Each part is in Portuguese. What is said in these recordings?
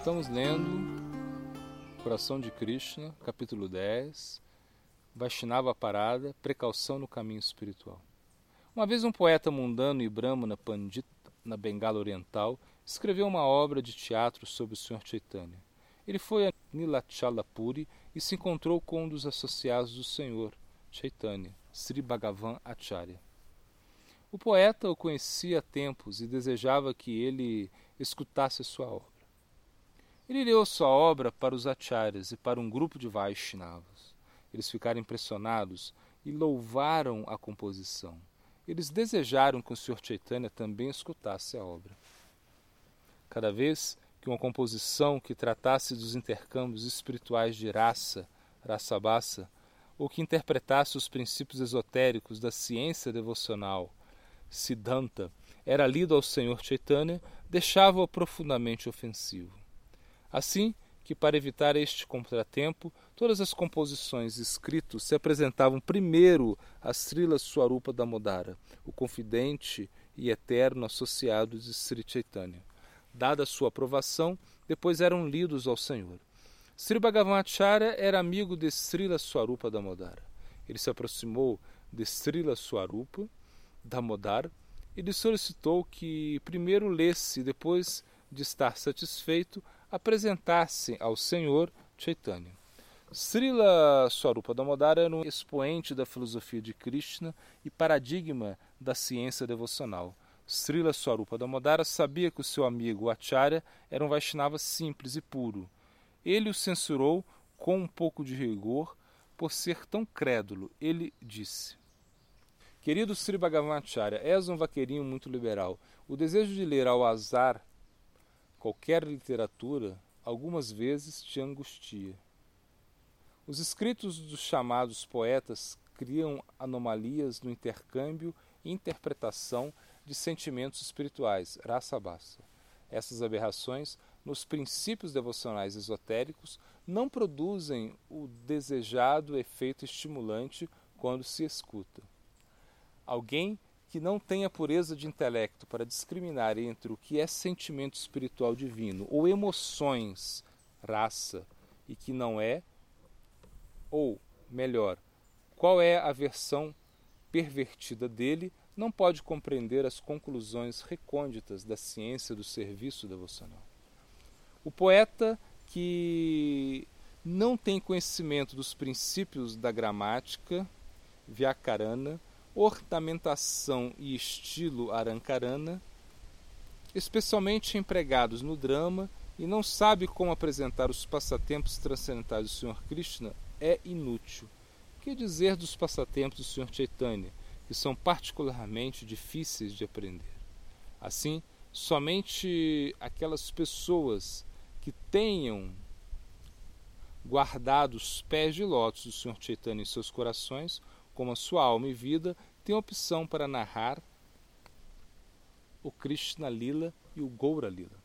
Estamos lendo Coração de Krishna, capítulo 10, Vaishnava Parada, Precaução no Caminho Espiritual. Uma vez um poeta mundano e brahmana pandita na Bengala Oriental escreveu uma obra de teatro sobre o Sr. Chaitanya. Ele foi a Nilachalapuri e se encontrou com um dos associados do Senhor, Chaitanya, Sri Bhagavan Acharya. O poeta o conhecia há tempos e desejava que ele escutasse sua obra. Ele leu sua obra para os acharyas e para um grupo de Vaishnavas. Eles ficaram impressionados e louvaram a composição. Eles desejaram que o Sr. Chaitanya também escutasse a obra. Cada vez que uma composição que tratasse dos intercâmbios espirituais de raça, raça-bassa, ou que interpretasse os princípios esotéricos da ciência devocional, Siddhanta, era lido ao Senhor Chaitanya, deixava-o profundamente ofensivo. Assim que, para evitar este contratempo, todas as composições escritas se apresentavam primeiro a Srila Swarupa Damodara, o confidente e eterno associado de Sri Chaitanya. Dada sua aprovação, depois eram lidos ao Senhor. Sri Bhagavacharya era amigo de Srila Swarupa Damodara. Ele se aproximou de Srila Swarupa Damodara e lhe solicitou que primeiro lesse depois de estar satisfeito, apresentasse ao Senhor Chaitanya. Srila Swarupa Damodara era um expoente da filosofia de Krishna e paradigma da ciência devocional. Srila Swarupa Damodara sabia que o seu amigo Acharya era um Vaishnava simples e puro. Ele o censurou com um pouco de rigor por ser tão crédulo. Ele disse: Querido Sri Bhagavan Acharya, és um vaqueirinho muito liberal. O desejo de ler ao azar qualquer literatura, algumas vezes te angustia. Os escritos dos chamados poetas criam anomalias no intercâmbio e interpretação de sentimentos espirituais, raça-bassa. Essas aberrações, nos princípios devocionais esotéricos, não produzem o desejado efeito estimulante quando se escuta. Alguém que não tenha pureza de intelecto para discriminar entre o que é sentimento espiritual divino ou emoções, raça, e que não é, ou, melhor, qual é a versão pervertida dele, não pode compreender as conclusões recônditas da ciência do serviço devocional. O poeta que não tem conhecimento dos princípios da gramática, Vyakarana, ornamentação e estilo arancarana, especialmente empregados no drama, e não sabe como apresentar os passatempos transcendentais do Sr. Krishna, é inútil. Que dizer dos passatempos do Sr. Chaitanya, que são particularmente difíceis de aprender? Assim, somente aquelas pessoas que tenham guardado os pés de lótus do Sr. Chaitanya em seus corações como a sua alma e vida, tem opção para narrar o Krishna Lila e o Goura Lila.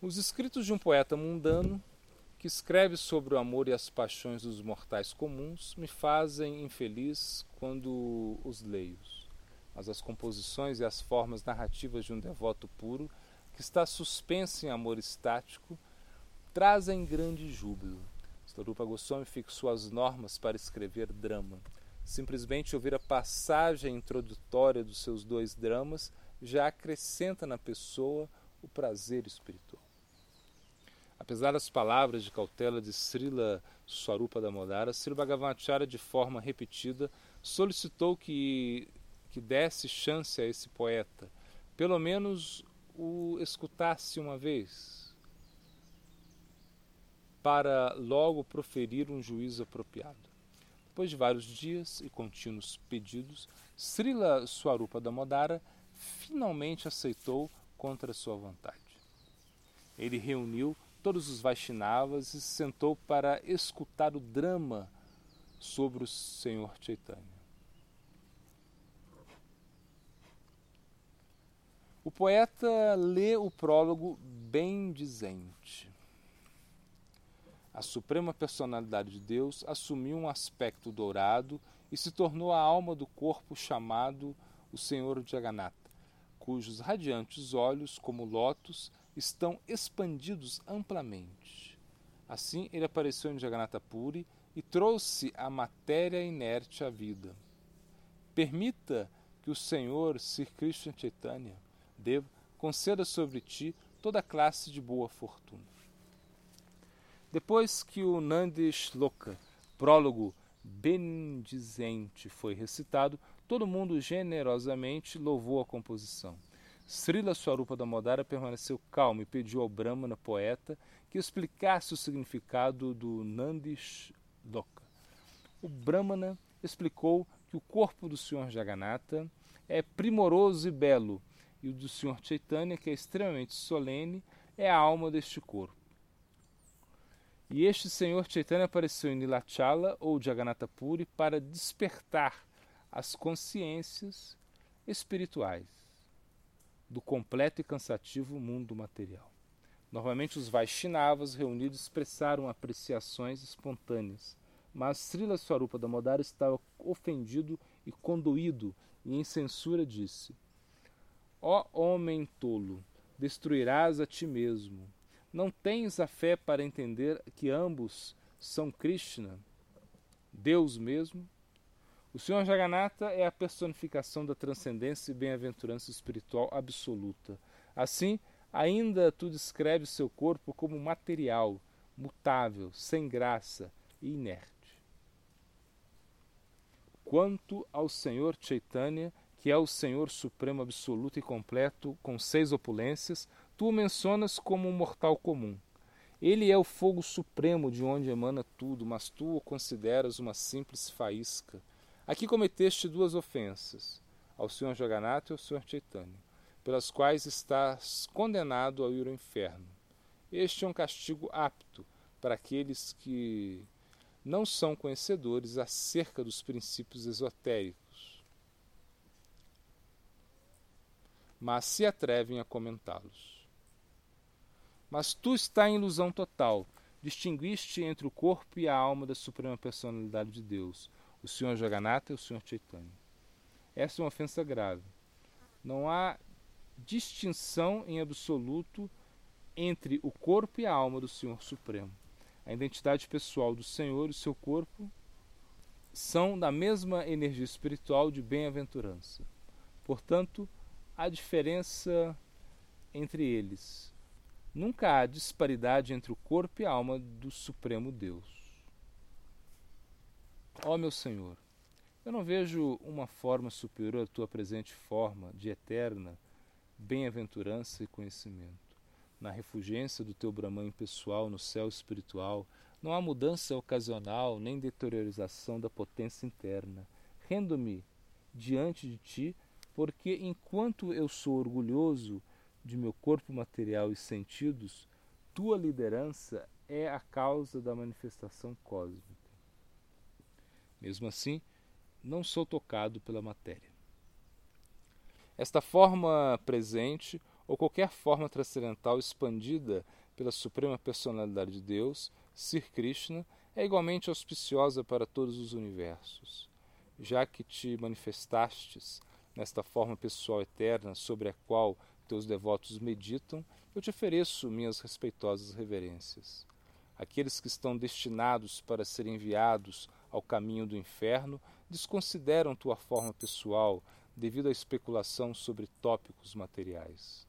Os escritos de um poeta mundano que escreve sobre o amor e as paixões dos mortais comuns me fazem infeliz quando os leio. Mas as composições e as formas narrativas de um devoto puro que está suspenso em amor estático trazem grande júbilo. Storupa Goswami fixou as normas para escrever drama Simplesmente ouvir a passagem introdutória dos seus dois dramas já acrescenta na pessoa o prazer espiritual. Apesar das palavras de cautela de Srila Swarupa Damodara, Sri Bhagavacharya, de forma repetida, solicitou que, que desse chance a esse poeta, pelo menos o escutasse uma vez, para logo proferir um juízo apropriado. Depois de vários dias e contínuos pedidos, Srila Swarupa Damodara finalmente aceitou contra sua vontade. Ele reuniu todos os Vaishnavas e se sentou para escutar o drama sobre o Senhor Chaitanya. O poeta lê o prólogo bem dizente a suprema personalidade de Deus assumiu um aspecto dourado e se tornou a alma do corpo chamado o Senhor Jagannatha, cujos radiantes olhos, como lótus, estão expandidos amplamente. Assim, ele apareceu em Jagannatha Puri e trouxe a matéria inerte à vida. Permita que o Senhor, Sri Krishna Chaitanya, Deva, conceda sobre ti toda classe de boa fortuna. Depois que o Nandi Shloka, prólogo bendizente, foi recitado, todo mundo generosamente louvou a composição. Srila Swarupa Damodara permaneceu calmo e pediu ao Brahmana poeta que explicasse o significado do Nandi Shloka. O Brahmana explicou que o corpo do Senhor Jagannatha é primoroso e belo, e o do Senhor Chaitanya, que é extremamente solene, é a alma deste corpo. E este Senhor Chaitanya apareceu em Nilachala ou Jagannatha Puri para despertar as consciências espirituais do completo e cansativo mundo material. Normalmente os Vaishnavas reunidos expressaram apreciações espontâneas, mas Srila Swarupa Damodara estava ofendido e condoído e em censura disse: Ó homem tolo, destruirás a ti mesmo não tens a fé para entender que ambos são Krishna, Deus mesmo? O Senhor Jagannatha é a personificação da transcendência e bem-aventurança espiritual absoluta. Assim, ainda tu descreves seu corpo como material, mutável, sem graça e inerte. Quanto ao Senhor Chaitanya, que é o Senhor Supremo Absoluto e Completo, com seis opulências, tu o mencionas como um mortal comum. Ele é o fogo supremo de onde emana tudo, mas tu o consideras uma simples faísca. Aqui cometeste duas ofensas, ao Senhor Jagannatha e ao Senhor Chaitanya, pelas quais estás condenado ao ir ao inferno. Este é um castigo apto para aqueles que não são conhecedores acerca dos princípios esotéricos, mas se atrevem a comentá-los. Mas tu está em ilusão total. Distinguiste entre o corpo e a alma da suprema personalidade de Deus, o Senhor Jagannatha e o Senhor Chaitanya. Essa é uma ofensa grave. Não há distinção em absoluto entre o corpo e a alma do Senhor Supremo. A identidade pessoal do Senhor e o seu corpo são da mesma energia espiritual de bem-aventurança. Portanto, a diferença entre eles Nunca há disparidade entre o corpo e a alma do Supremo Deus. Ó meu Senhor, eu não vejo uma forma superior à tua presente forma de eterna bem-aventurança e conhecimento. Na refugência do teu Brahman pessoal no céu espiritual, não há mudança ocasional nem deteriorização da potência interna. Rendo-me diante de ti, porque enquanto eu sou orgulhoso de meu corpo material e sentidos, tua liderança é a causa da manifestação cósmica. Mesmo assim, não sou tocado pela matéria. Esta forma presente, ou qualquer forma transcendental expandida pela Suprema Personalidade de Deus, Sir Krishna, é igualmente auspiciosa para todos os universos. Já que te manifestastes nesta forma pessoal eterna sobre a qual teus devotos meditam, eu te ofereço minhas respeitosas reverências. Aqueles que estão destinados para serem enviados ao caminho do inferno desconsideram tua forma pessoal devido à especulação sobre tópicos materiais.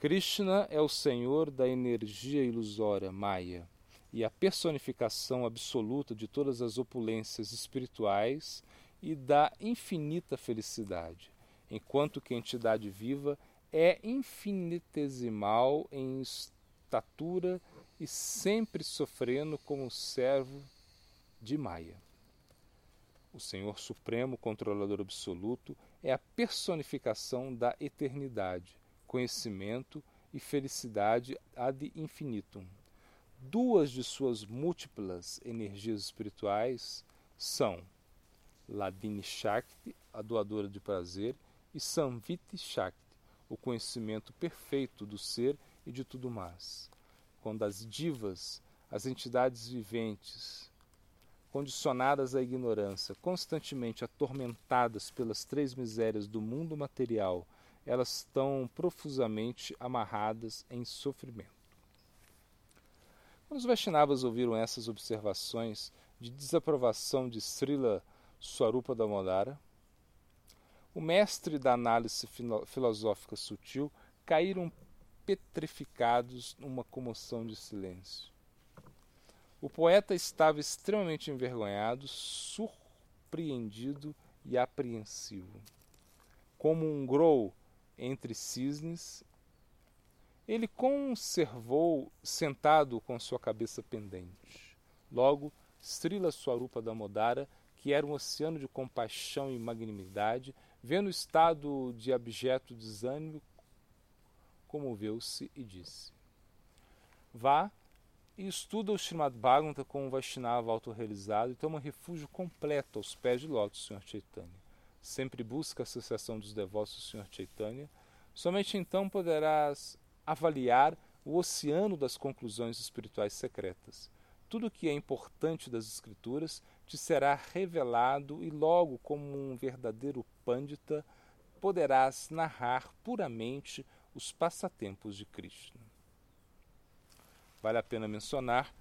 Krishna é o senhor da energia ilusória, Maya, e a personificação absoluta de todas as opulências espirituais e da infinita felicidade, enquanto que a entidade viva é infinitesimal em estatura e sempre sofrendo como servo de Maia. O Senhor Supremo, Controlador Absoluto, é a personificação da eternidade, conhecimento e felicidade ad infinitum. Duas de suas múltiplas energias espirituais são Ladini Shakti, a doadora de prazer, e Samviti Shakti, o conhecimento perfeito do ser e de tudo mais. Quando as divas, as entidades viventes, condicionadas à ignorância, constantemente atormentadas pelas três misérias do mundo material, elas estão profusamente amarradas em sofrimento. Quando os Vaishnavas ouviram essas observações de desaprovação de Srila Swarupa Damodara, o mestre da análise filosófica sutil caíram petrificados numa comoção de silêncio. O poeta estava extremamente envergonhado, surpreendido e apreensivo. Como um grou entre cisnes, ele conservou sentado com sua cabeça pendente. Logo, Srila Swarupa Damodara, que era um oceano de compaixão e magnanimidade, vendo o estado de abjeto desânimo, comoveu-se e disse: Vá e estuda o Srimad Bhagavata com um Vaishnava autorrealizado e toma refúgio completo aos pés de lótus Sr. Chaitanya. Sempre busca a associação dos devotos Sr. Chaitanya. Somente então poderás avaliar o oceano das conclusões espirituais secretas. Tudo o que é importante das Escrituras te será revelado e logo, como um verdadeiro pândita, poderás narrar puramente os passatempos de Krishna. Vale a pena mencionar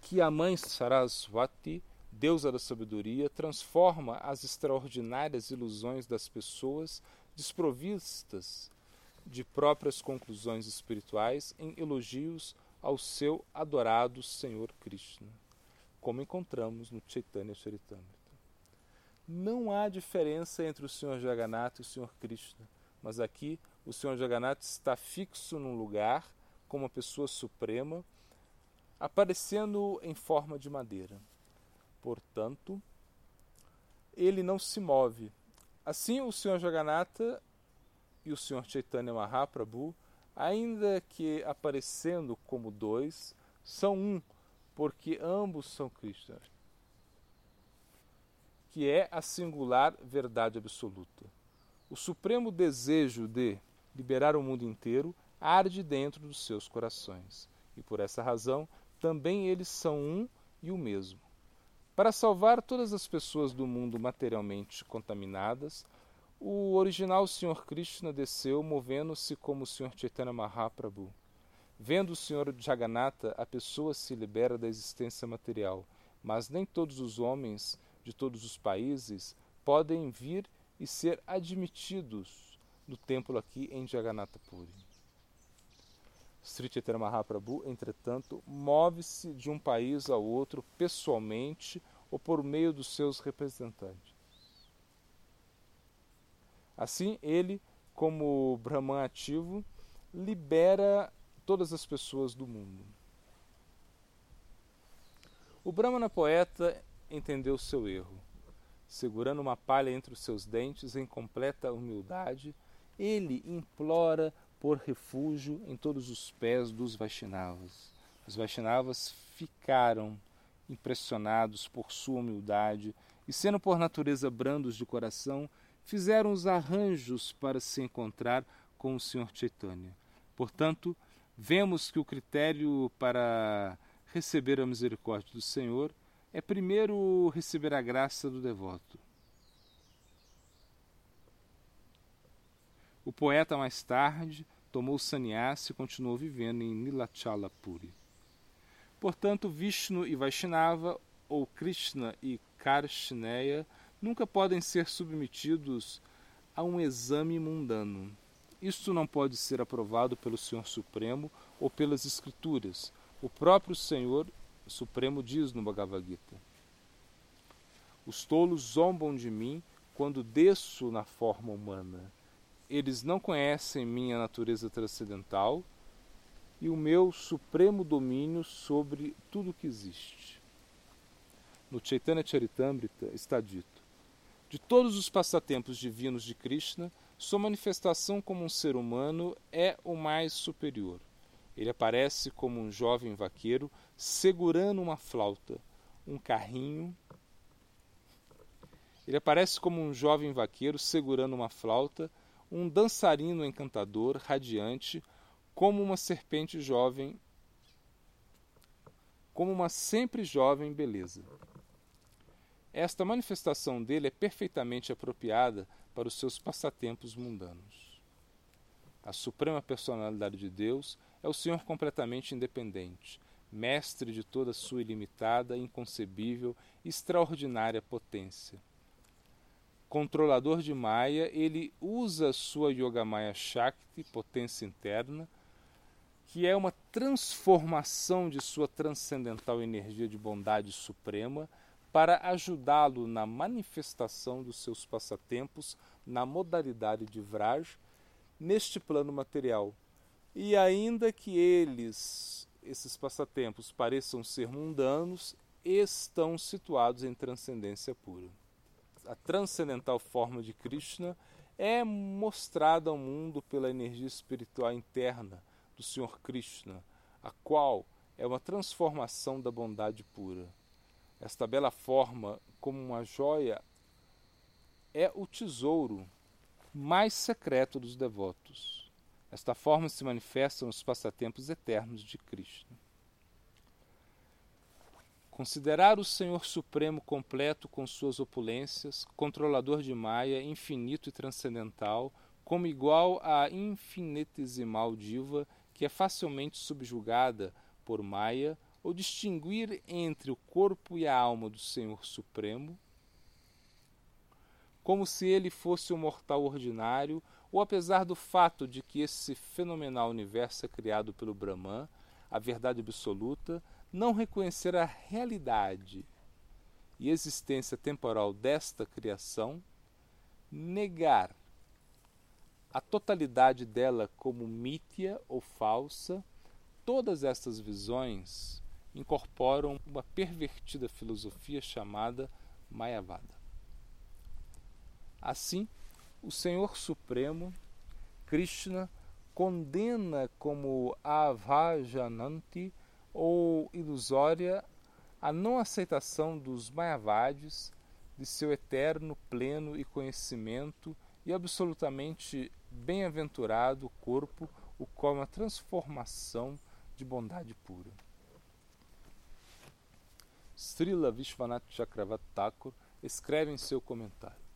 que a mãe Saraswati, deusa da sabedoria, transforma as extraordinárias ilusões das pessoas desprovistas de próprias conclusões espirituais em elogios ao seu adorado Senhor Krishna, como encontramos no Chaitanya Charitamrita. Não há diferença entre o Senhor Jagannatha e o Senhor Krishna, mas aqui o Senhor Jagannatha está fixo num lugar como uma pessoa suprema, aparecendo em forma de madeira. Portanto, ele não se move. Assim, o Senhor Jagannatha e o Sr. Chaitanya Mahaprabhu, ainda que aparecendo como dois, são um, porque ambos são Krishna, que é a singular verdade absoluta. O supremo desejo de liberar o mundo inteiro arde dentro dos seus corações, e por essa razão também eles são um e o mesmo. Para salvar todas as pessoas do mundo materialmente contaminadas, o original Sr. Krishna desceu movendo-se como o Sr. Chaitanya Mahaprabhu. Vendo o Sr. Jagannatha, a pessoa se libera da existência material, mas nem todos os homens de todos os países podem vir e ser admitidos no templo aqui em Jagannatha Puri. Sri Chaitanya Mahaprabhu, entretanto, move-se de um país ao outro pessoalmente ou por meio dos seus representantes. Assim, ele, como Brahman ativo, libera todas as pessoas do mundo. O Brahmana poeta entendeu seu erro. Segurando uma palha entre os seus dentes em completa humildade, ele implora por refúgio em todos os pés dos Vaishnavas. Os Vaishnavas ficaram impressionados por sua humildade e, sendo por natureza brandos de coração, fizeram os arranjos para se encontrar com o Sr. Chaitanya. Portanto, vemos que o critério para receber a misericórdia do Senhor é primeiro receber a graça do devoto. O poeta mais tarde tomou sannyasa e continuou vivendo em Nilachala Puri. Portanto, Vishnu e Vaishnava, ou Krishna e Karshneya, nunca podem ser submetidos a um exame mundano. Isto não pode ser aprovado pelo Senhor Supremo ou pelas Escrituras. O próprio Senhor Supremo diz no Bhagavad Gita: Os tolos zombam de mim quando desço na forma humana. Eles não conhecem minha natureza transcendental e o meu supremo domínio sobre tudo que existe. No Chaitanya Charitamrita está dito: de todos os passatempos divinos de Krishna, sua manifestação como um ser humano é o mais superior. Ele aparece como um jovem vaqueiro segurando uma flauta, um carrinho. Ele aparece como um jovem vaqueiro segurando uma flauta, um dançarino encantador, radiante, como uma serpente jovem, como uma sempre jovem beleza. Esta manifestação dele é perfeitamente apropriada para os seus passatempos mundanos. A suprema personalidade de Deus é o Senhor completamente independente, mestre de toda sua ilimitada, inconcebível extraordinária potência. Controlador de Maya, ele usa sua Yogamaya Shakti, potência interna, que é uma transformação de sua transcendental energia de bondade suprema para ajudá-lo na manifestação dos seus passatempos na modalidade de Vraj neste plano material. E ainda que eles, esses passatempos, pareçam ser mundanos, estão situados em transcendência pura. A transcendental forma de Krishna é mostrada ao mundo pela energia espiritual interna do Senhor Krishna, a qual é uma transformação da bondade pura. Esta bela forma, como uma joia, é o tesouro mais secreto dos devotos. Esta forma se manifesta nos passatempos eternos de Krishna. Considerar o Senhor Supremo completo com suas opulências, controlador de Maya, infinito e transcendental, como igual à infinitesimal diva que é facilmente subjugada por Maya, ou distinguir entre o corpo e a alma do Senhor Supremo, como se ele fosse um mortal ordinário, ou apesar do fato de que esse fenomenal universo é criado pelo Brahman, a verdade absoluta, não reconhecer a realidade e existência temporal desta criação, negar a totalidade dela como mítia ou falsa, todas estas visões incorporam uma pervertida filosofia chamada Mayavada. Assim, o Senhor Supremo, Krishna, condena como avajananti ou ilusória a não aceitação dos Mayavadis de seu eterno pleno e conhecimento e absolutamente bem-aventurado corpo, o qual é uma transformação de bondade pura. Srila Vishwanath Chakravarti Thakur escreve em seu comentário: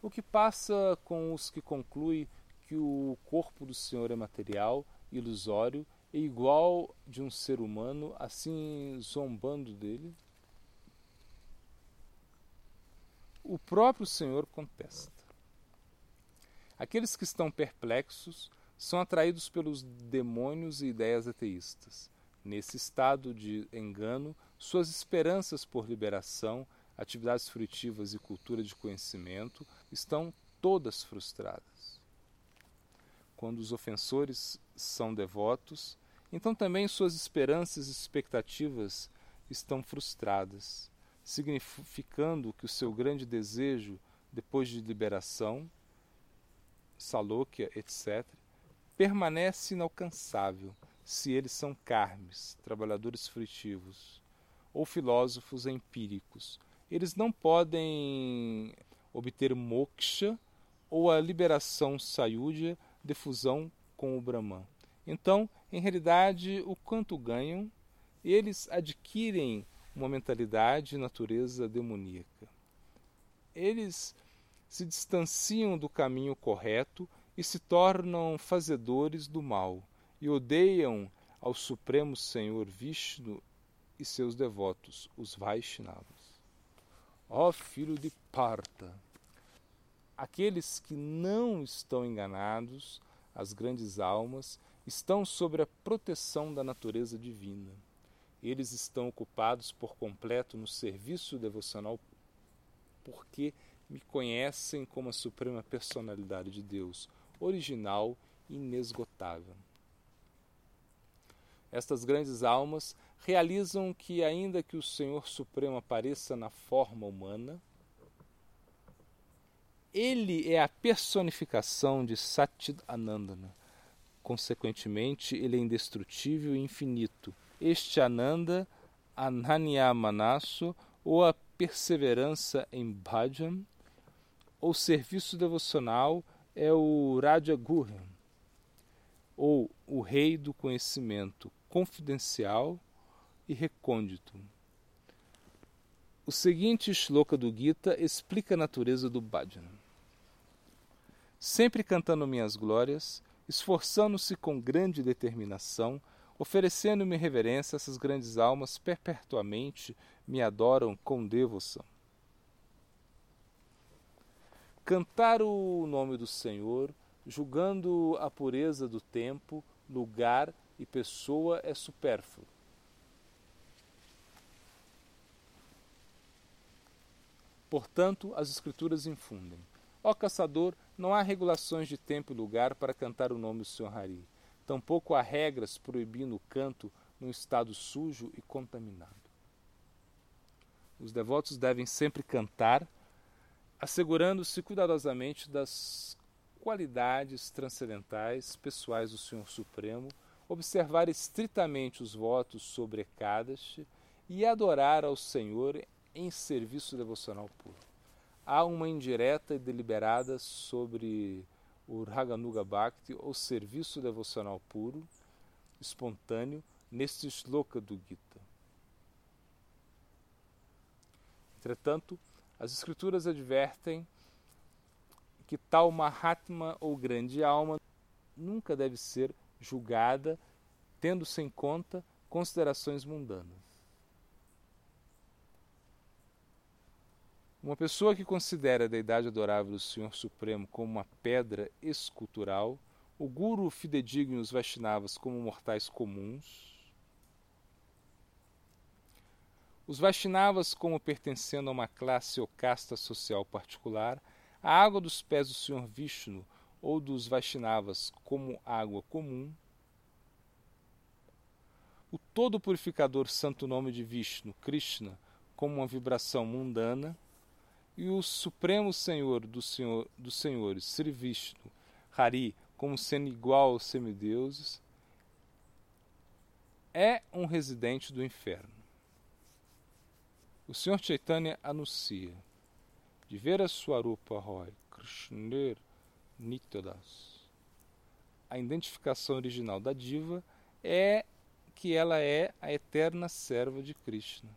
O que passa com os que concluem que o corpo do Senhor é material, ilusório e igual de um ser humano, assim zombando dele? O próprio Senhor contesta. Aqueles que estão perplexos são atraídos pelos demônios e ideias ateístas. Nesse estado de engano, suas esperanças por liberação, atividades frutivas e cultura de conhecimento estão todas frustradas. Quando os ofensores são devotos, então também suas esperanças e expectativas estão frustradas, significando que o seu grande desejo, depois de liberação, Salóquia, etc., permanece inalcançável se eles são carmes, trabalhadores frutivos, ou filósofos empíricos. Eles não podem obter moksha ou a liberação sayudya de fusão com o Brahman. Então, em realidade, o quanto ganham, eles adquirem uma mentalidade e natureza demoníaca. Eles se distanciam do caminho correto e se tornam fazedores do mal, e odeiam ao Supremo Senhor Vishnu e seus devotos, os Vaishnavas. Ó filho de Parta! Aqueles que não estão enganados, as grandes almas, estão sob a proteção da natureza divina. Eles estão ocupados por completo no serviço devocional porque me conhecem como a suprema personalidade de Deus, original e inesgotável. Estas grandes almas realizam que, ainda que o Senhor Supremo apareça na forma humana, ele é a personificação de Satchid Anandana. Consequentemente, ele é indestrutível e infinito. Este Ananda, Ananyamanaso, ou a perseverança em bhajan, ou serviço devocional é o Raja Gurhan, ou o rei do conhecimento confidencial e recôndito. O seguinte shloka do Gita explica a natureza do bhajan. Sempre cantando minhas glórias, esforçando-se com grande determinação, oferecendo-me reverência, essas grandes almas perpetuamente me adoram com devoção. Cantar o nome do Senhor, julgando a pureza do tempo, lugar e pessoa é supérfluo. Portanto, as Escrituras infundem. Ó caçador, não há regulações de tempo e lugar para cantar o nome do Senhor Hari. Tampouco há regras proibindo o canto num estado sujo e contaminado. Os devotos devem sempre cantar assegurando-se cuidadosamente das qualidades transcendentais pessoais do Senhor Supremo, observar estritamente os votos sobre Ekadashi e adorar ao Senhor em serviço devocional puro. Há uma indireta e deliberada sobre o Raganuga Bhakti, ou serviço devocional puro, espontâneo, neste shloka do Gita. Entretanto, as Escrituras advertem que tal Mahatma ou grande alma nunca deve ser julgada tendo-se em conta considerações mundanas. Uma pessoa que considera a deidade adorável do Senhor Supremo como uma pedra escultural, o guru fidedigno os Vaishnavas como mortais comuns, Os Vaishnavas, como pertencendo a uma classe ou casta social particular, a água dos pés do Senhor Vishnu ou dos Vaishnavas como água comum, o todo purificador santo nome de Vishnu, Krishna, como uma vibração mundana, e o supremo Senhor, senhor dos senhores, Sri Vishnu, Hari, como sendo igual aos semideuses, é um residente do inferno. O Sr. Chaitanya anuncia de ver a Swarupa Roy Krishner Nityadas. A identificação original da diva é que ela é a eterna serva de Krishna.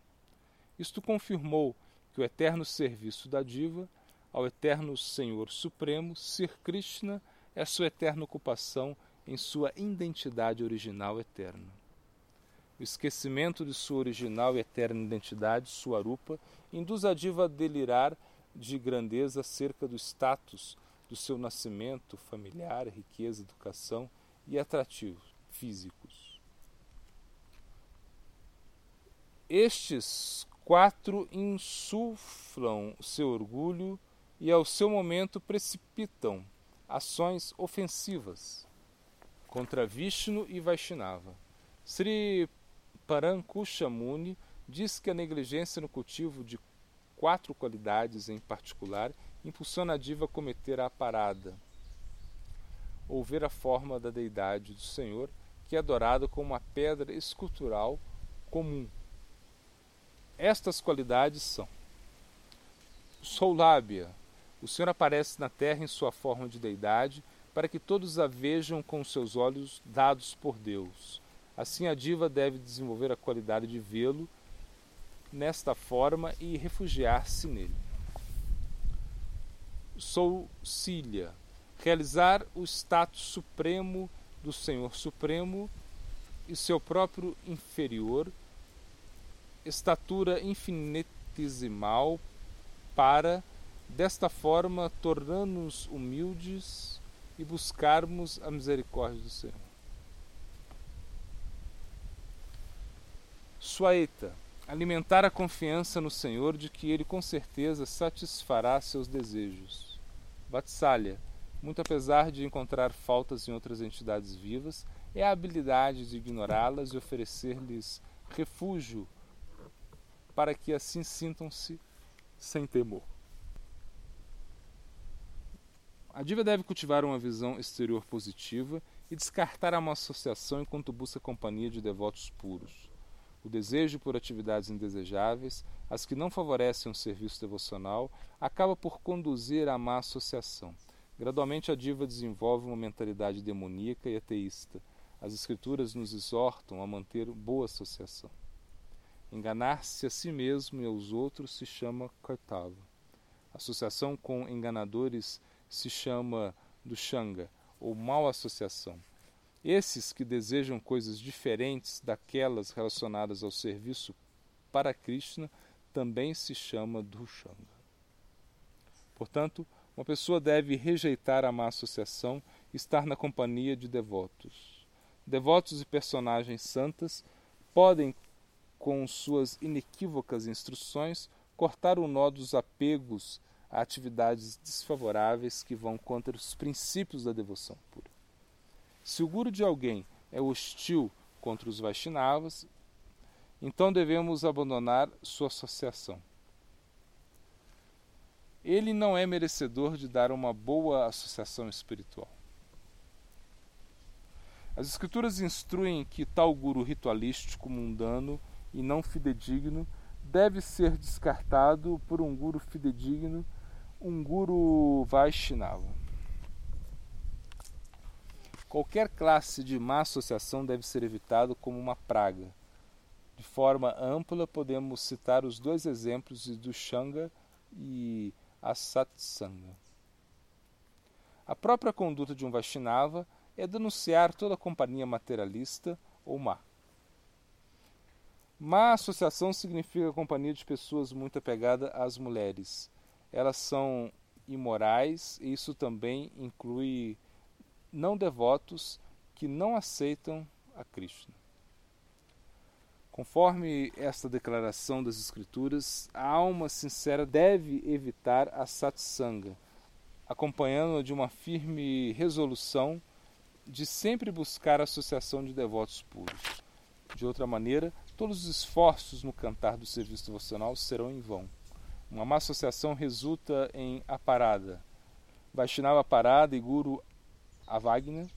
Isto confirmou que o eterno serviço da diva ao eterno Senhor Supremo, Sir Krishna, é sua eterna ocupação em sua identidade original eterna. O esquecimento de sua original e eterna identidade, sua arupa, induz a diva a delirar de grandeza acerca do status do seu nascimento familiar, riqueza, educação e atrativos físicos. Estes quatro insuflam seu orgulho e, ao seu momento, precipitam ações ofensivas contra Vishnu e Vaishnava. Sri Parankusha Muni diz que a negligência no cultivo de quatro qualidades em particular impulsiona a diva a cometer a parada, ou ver a forma da deidade do Senhor, que é adorado como uma pedra escultural comum. Estas qualidades são Soulábia. O Senhor aparece na terra em sua forma de deidade, para que todos a vejam com seus olhos dados por Deus. Assim, a diva deve desenvolver a qualidade de vê-lo nesta forma e refugiar-se nele. Sou Cília. Realizar o status supremo do Senhor Supremo e seu próprio inferior, estatura infinitesimal, para, desta forma, tornar-nos humildes e buscarmos a misericórdia do Senhor. Suaita, alimentar a confiança no Senhor de que Ele com certeza satisfará seus desejos. Vatsalya, muito apesar de encontrar faltas em outras entidades vivas, é a habilidade de ignorá-las e oferecer-lhes refúgio para que assim sintam-se sem temor. A diva deve cultivar uma visão exterior positiva e descartar a má associação enquanto busca companhia de devotos puros o desejo por atividades indesejáveis, as que não favorecem um serviço devocional, acaba por conduzir à má associação. Gradualmente a diva desenvolve uma mentalidade demoníaca e ateísta. As escrituras nos exortam a manter boa associação. Enganar-se a si mesmo e aos outros se chama kartava. Associação com enganadores se chama dushanga, ou mal associação. Esses que desejam coisas diferentes daquelas relacionadas ao serviço para Krishna também se chama Dhushanga. Portanto, uma pessoa deve rejeitar a má associação e estar na companhia de devotos. Devotos e personagens santas podem, com suas inequívocas instruções, cortar o nó dos apegos a atividades desfavoráveis que vão contra os princípios da devoção pura. Se o guru de alguém é hostil contra os Vaishnavas, então devemos abandonar sua associação. Ele não é merecedor de dar uma boa associação espiritual. As Escrituras instruem que tal guru ritualístico mundano e não fidedigno deve ser descartado por um guru fidedigno, um guru Vaishnava. Qualquer classe de má associação deve ser evitado como uma praga. De forma ampla, podemos citar os dois exemplos do Shanga e a Satsanga. A própria conduta de um Vaishnava é denunciar toda companhia materialista ou má. Má associação significa companhia de pessoas muito apegadas às mulheres. Elas são imorais e isso também inclui não devotos que não aceitam a Krishna. Conforme esta declaração das Escrituras, a alma sincera deve evitar a satsanga, acompanhando-a de uma firme resolução de sempre buscar a associação de devotos puros. De outra maneira, todos os esforços no cantar do serviço devocional serão em vão. Uma má associação resulta em aparada. Vaishnava parada e Guru Avagna,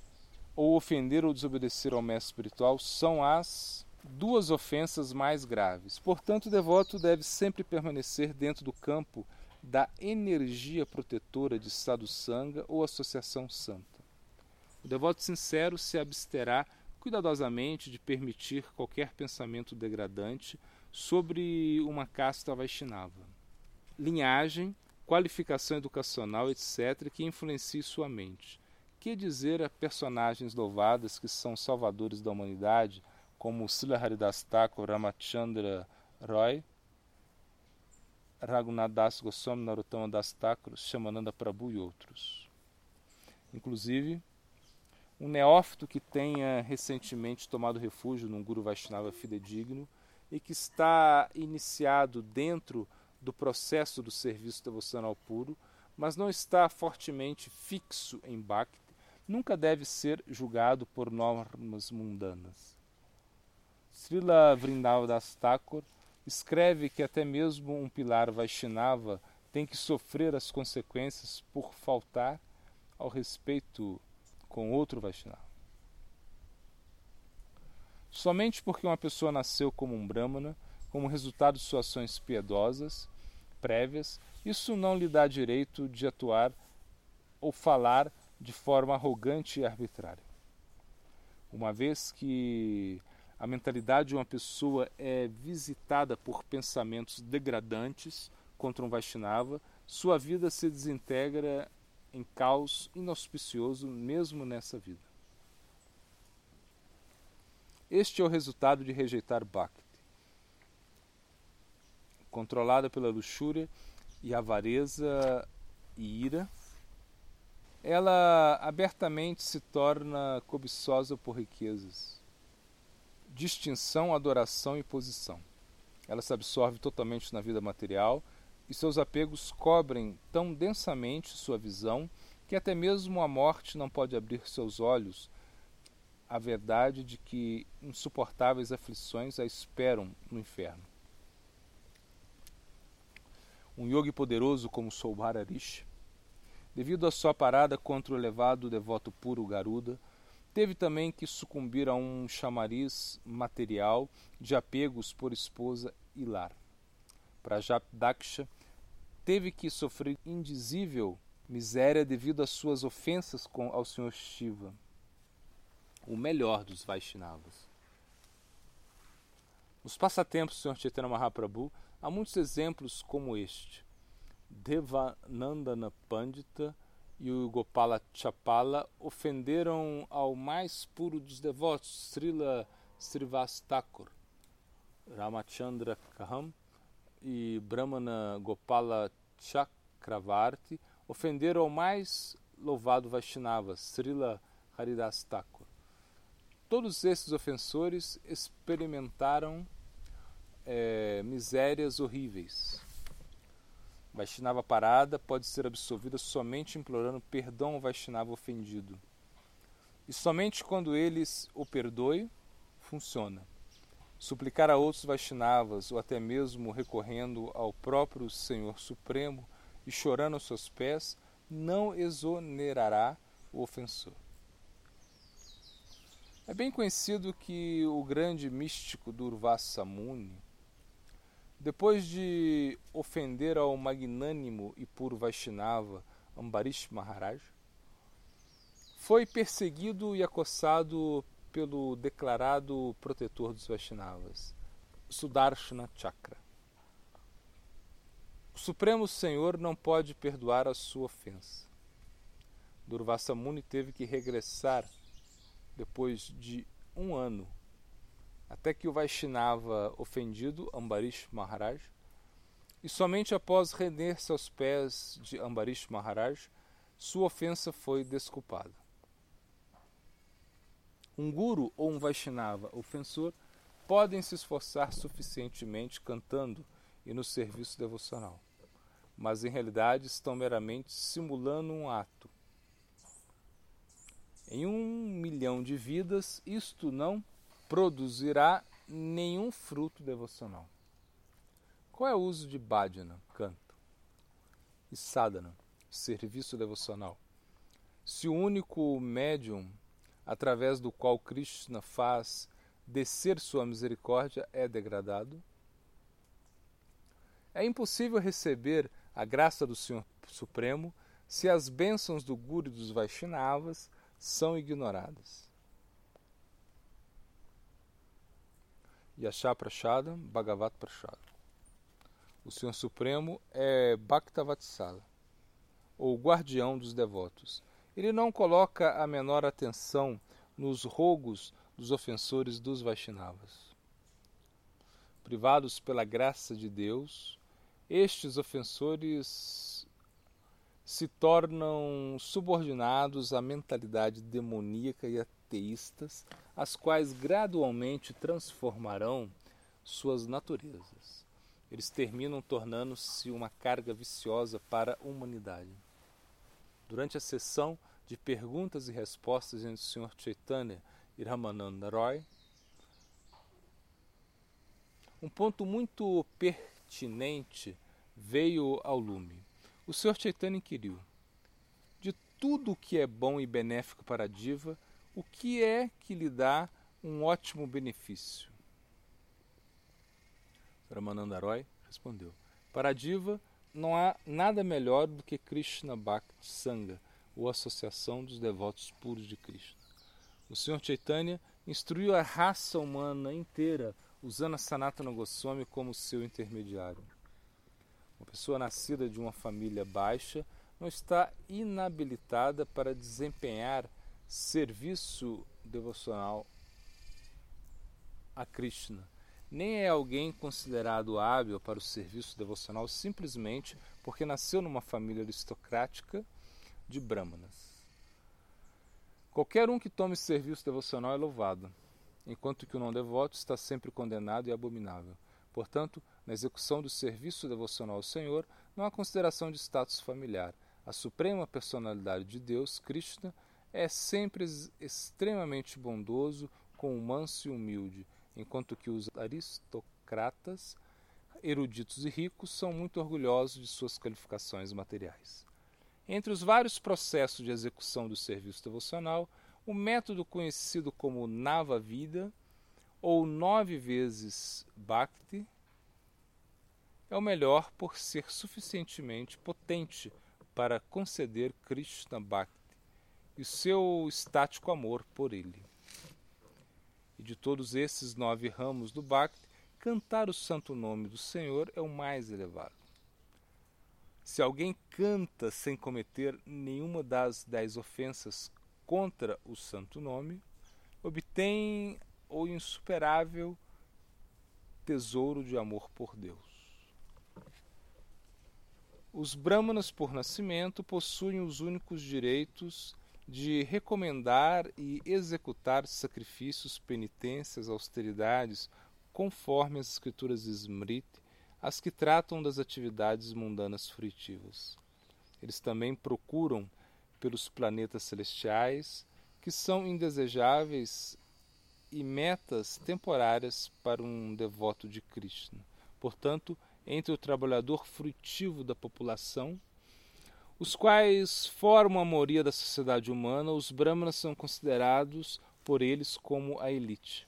ou ofender ou desobedecer ao mestre espiritual são as duas ofensas mais graves. Portanto, o devoto deve sempre permanecer dentro do campo da energia protetora de sadhu sangha ou associação santa. O devoto sincero se absterá cuidadosamente de permitir qualquer pensamento degradante sobre uma casta Vaishnava. Linhagem, qualificação educacional, etc., que influencie sua mente. Que dizer a personagens louvadas que são salvadores da humanidade, como Sila Haridas Thakur, Ramachandra Roy, Raghunath Das Goswami, Narottama Das Thakur, Shamananda Prabhu e outros. Inclusive, um neófito que tenha recentemente tomado refúgio num Guru Vaishnava fidedigno e que está iniciado dentro do processo do serviço devocional puro, mas não está fortemente fixo em Bhakti, nunca deve ser julgado por normas mundanas. Srila Vrindavan Thakur escreve que até mesmo um pilar Vaishnava tem que sofrer as consequências por faltar ao respeito com outro Vaishnava. Somente porque uma pessoa nasceu como um Brahmana, como resultado de suas ações piedosas, prévias, isso não lhe dá direito de atuar ou falar de forma arrogante e arbitrária. Uma vez que a mentalidade de uma pessoa é visitada por pensamentos degradantes contra um Vaishnava, sua vida se desintegra em caos inauspicioso mesmo nessa vida. Este é o resultado de rejeitar Bhakti. Controlada pela luxúria e avareza e ira, ela abertamente se torna cobiçosa por riquezas, distinção, adoração e posição. Ela se absorve totalmente na vida material e seus apegos cobrem tão densamente sua visão que até mesmo a morte não pode abrir seus olhos à verdade de que insuportáveis aflições a esperam no inferno. Um yogi poderoso como Soubhararishi, devido à sua parada contra o elevado devoto puro Garuda, teve também que sucumbir a um chamariz material de apegos por esposa e lar. Prajap Daksha teve que sofrer indizível miséria devido às suas ofensas com, ao Sr. Shiva, o melhor dos Vaishnavas. Nos passatempos do Sr. Chaitanya Mahaprabhu há muitos exemplos como este. Devanandana Pandita e o Gopala Chapala ofenderam ao mais puro dos devotos, Srila Srivastakura, Ramachandra Kaham e Brahmana Gopala Chakravarti ofenderam ao mais louvado Vaishnava, Srila Haridas Thakur. Todos esses ofensores experimentaram é, misérias horríveis. Vaishnava parada pode ser absolvida somente implorando perdão ao Vaishnava ofendido. E somente quando eles o perdoe, funciona. Suplicar a outros Vaishnavas, ou até mesmo recorrendo ao próprio Senhor Supremo e chorando aos seus pés, não exonerará o ofensor. É bem conhecido que o grande místico Durvasa Muni depois de ofender ao magnânimo e puro Vaishnava Ambarish Maharaj, foi perseguido e acossado pelo declarado protetor dos Vaishnavas, Sudarshana Chakra. O Supremo Senhor não pode perdoar a sua ofensa. Durvasa Muni teve que regressar depois de um ano até que o Vaishnava ofendido, Ambarish Maharaj, e somente após render-se aos pés de Ambarish Maharaj, sua ofensa foi desculpada. Um guru ou um Vaishnava ofensor podem se esforçar suficientemente cantando e no serviço devocional, mas em realidade estão meramente simulando um ato. Em um milhão de vidas, isto não produzirá nenhum fruto devocional. Qual é o uso de bhajana, canto, e sadhana, serviço devocional? Se o único médium através do qual Krishna faz descer sua misericórdia é degradado? É impossível receber a graça do Senhor Supremo se as bênçãos do Guru e dos Vaishnavas são ignoradas. Yasha Prashada, Bhagavat Prashada. O Senhor Supremo é Bhaktavatsala, ou guardião dos devotos. Ele não coloca a menor atenção nos rogos dos ofensores dos Vaishnavas. Privados pela graça de Deus, estes ofensores se tornam subordinados à mentalidade demoníaca e ateístas, as quais gradualmente transformarão suas naturezas. Eles terminam tornando-se uma carga viciosa para a humanidade. Durante a sessão de perguntas e respostas entre o Sr. Chaitanya e Ramananda Roy, um ponto muito pertinente veio ao lume. O Sr. Chaitanya inquiriu: De tudo o que é bom e benéfico para a diva, o que é que lhe dá um ótimo benefício? Ramananda Roy respondeu: Para a diva não há nada melhor do que Krishna Bhakti Sangha, ou Associação dos Devotos Puros de Krishna. O Sr. Chaitanya instruiu a raça humana inteira usando a Sanatana Goswami como seu intermediário. Uma pessoa nascida de uma família baixa não está inabilitada para desempenhar serviço devocional a Krishna. Nem é alguém considerado hábil para o serviço devocional simplesmente porque nasceu numa família aristocrática de brahmanas. Qualquer um que tome serviço devocional é louvado, enquanto que o não devoto está sempre condenado e abominável. Portanto, na execução do serviço devocional ao Senhor, não há consideração de status familiar. A suprema personalidade de Deus, Krishna, é sempre extremamente bondoso, com o manso e humilde, enquanto que os aristocratas, eruditos e ricos são muito orgulhosos de suas qualificações materiais. Entre os vários processos de execução do serviço devocional, o método conhecido como Nava Vida, ou nove vezes Bhakti, é o melhor por ser suficientemente potente para conceder Krishna Bhakti e seu estático amor por ele. De todos esses nove ramos do Bhakti, cantar o santo nome do Senhor é o mais elevado. Se alguém canta sem cometer nenhuma das dez ofensas contra o santo nome, obtém o insuperável tesouro de amor por Deus. Os brahmanas por nascimento possuem os únicos direitos de recomendar e executar sacrifícios, penitências, austeridades, conforme as escrituras Smriti, as que tratam das atividades mundanas fruitivas. Eles também procuram pelos planetas celestiais, que são indesejáveis e metas temporárias para um devoto de Krishna. Portanto, entre o trabalhador frutivo da população, os quais formam a maioria da sociedade humana, os brahmanas são considerados por eles como a elite.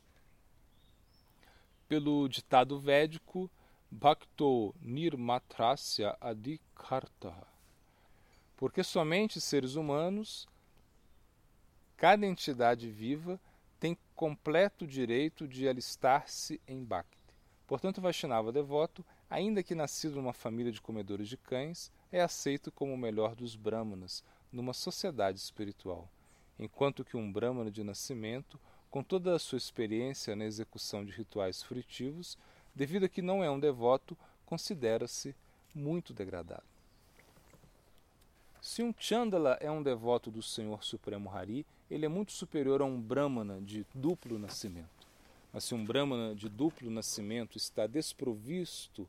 Pelo ditado védico, Bhakto Nirmatrasya Adhikarta, porque somente seres humanos, cada entidade viva, tem completo direito de alistar-se em Bhakti. Portanto, o Vaishnava devoto ainda que nascido numa família de comedores de cães, é aceito como o melhor dos brahmanas numa sociedade espiritual, enquanto que um brahmana de nascimento, com toda a sua experiência na execução de rituais frutivos, devido a que não é um devoto, considera-se muito degradado. Se um Chandala é um devoto do Senhor Supremo Hari, ele é muito superior a um Brahmana de duplo nascimento. Mas se um Brahmana de duplo nascimento está desprovisto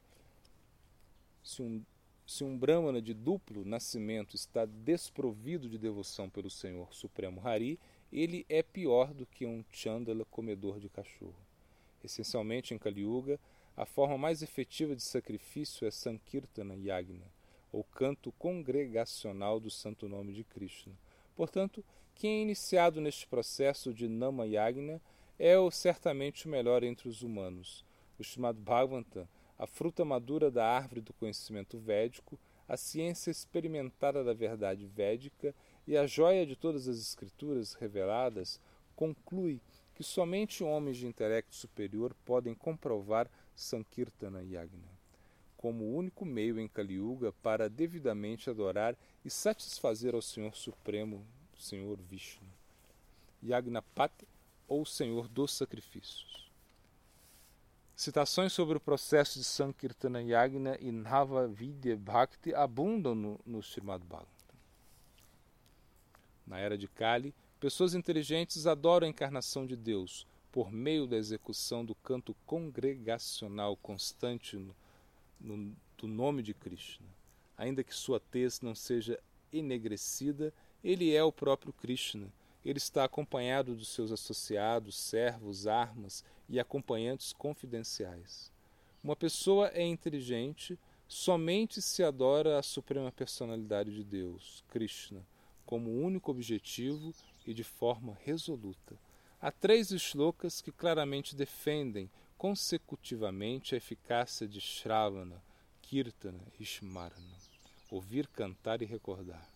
se um, se um Brahmana de duplo nascimento está desprovido de devoção pelo Senhor Supremo Hari, ele é pior do que um Chandala comedor de cachorro. Essencialmente, em Kali Yuga, a forma mais efetiva de sacrifício é Sankirtana Yagna, ou canto congregacional do santo nome de Krishna. Portanto, quem é iniciado neste processo de Nama Yagna é o, certamente o melhor entre os humanos. O Srimad Bhagavatam a fruta madura da árvore do conhecimento védico, a ciência experimentada da verdade védica e a joia de todas as escrituras reveladas, conclui que somente homens de intelecto superior podem comprovar Sankirtana Yagna como o único meio em Kali Yuga para devidamente adorar e satisfazer ao Senhor Supremo, Senhor Vishnu, Yagnapati ou Senhor dos Sacrifícios. Citações sobre o processo de Sankirtana Yagna e Nava Vidya Bhakti abundam no, no Srimad Bhagavatam. Na era de Kali, pessoas inteligentes adoram a encarnação de Deus por meio da execução do canto congregacional constante no, no, do nome de Krishna. Ainda que sua tez não seja enegrecida, ele é o próprio Krishna ele está acompanhado dos seus associados, servos, armas e acompanhantes confidenciais. Uma pessoa é inteligente somente se adora a suprema personalidade de Deus, Krishna, como único objetivo e de forma resoluta. Há três shlokas que claramente defendem consecutivamente a eficácia de Shravana, Kirtana e Smarana, ouvir, cantar e recordar.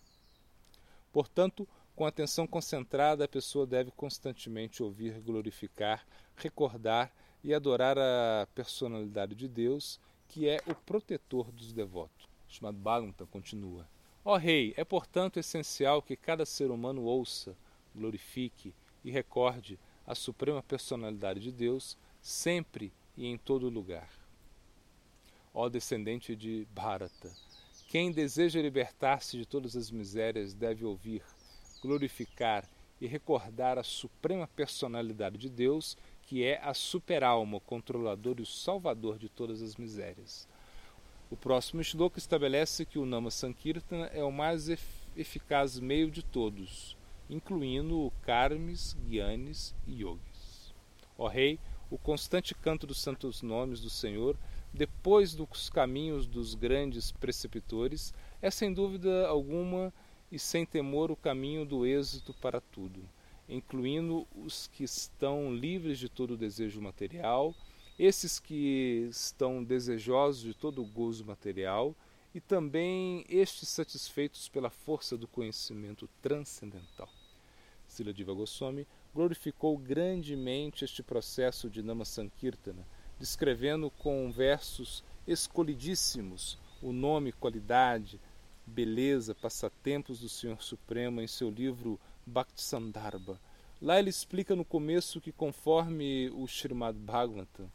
Portanto, com atenção concentrada, a pessoa deve constantemente ouvir, glorificar, recordar e adorar a personalidade de Deus, que é o protetor dos devotos. Chamado Bhagavatam continua. Ó Rei, é portanto essencial que cada ser humano ouça, glorifique e recorde a suprema personalidade de Deus sempre e em todo lugar. Ó descendente de Bharata, quem deseja libertar-se de todas as misérias deve ouvir, glorificar e recordar a suprema personalidade de Deus, que é a superalma, o controlador e o salvador de todas as misérias. O próximo shloka estabelece que o Nama Sankirtana é o mais eficaz meio de todos, incluindo o Karmis, Gyanis e Yogis. Ó Rei, o constante canto dos santos nomes do Senhor, depois dos caminhos dos grandes preceptores, é sem dúvida alguma e sem temor o caminho do êxito para tudo, incluindo os que estão livres de todo desejo material, esses que estão desejosos de todo gozo material e também estes satisfeitos pela força do conhecimento transcendental. Sila Diva Goswami glorificou grandemente este processo de Nama Sankirtana, descrevendo com versos escolhidíssimos o nome, qualidade, beleza, passatempos do Senhor Supremo em seu livro Bhakti Sandarbha. Lá ele explica no começo que, conforme o Srimad Bhagavatam,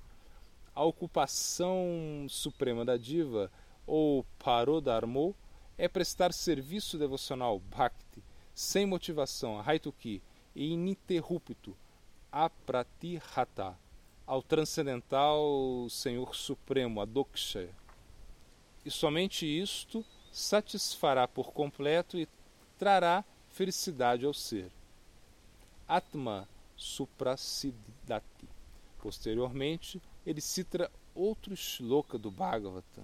a ocupação suprema da diva, ou parodharmo, é prestar serviço devocional bhakti, sem motivação, haituki, e ininterrupto, apratihata, ao transcendental Senhor Supremo, a Doksha. E somente isto satisfará por completo e trará felicidade ao ser. Atma Suprasidati. Posteriormente, ele cita outro shloka do Bhagavata,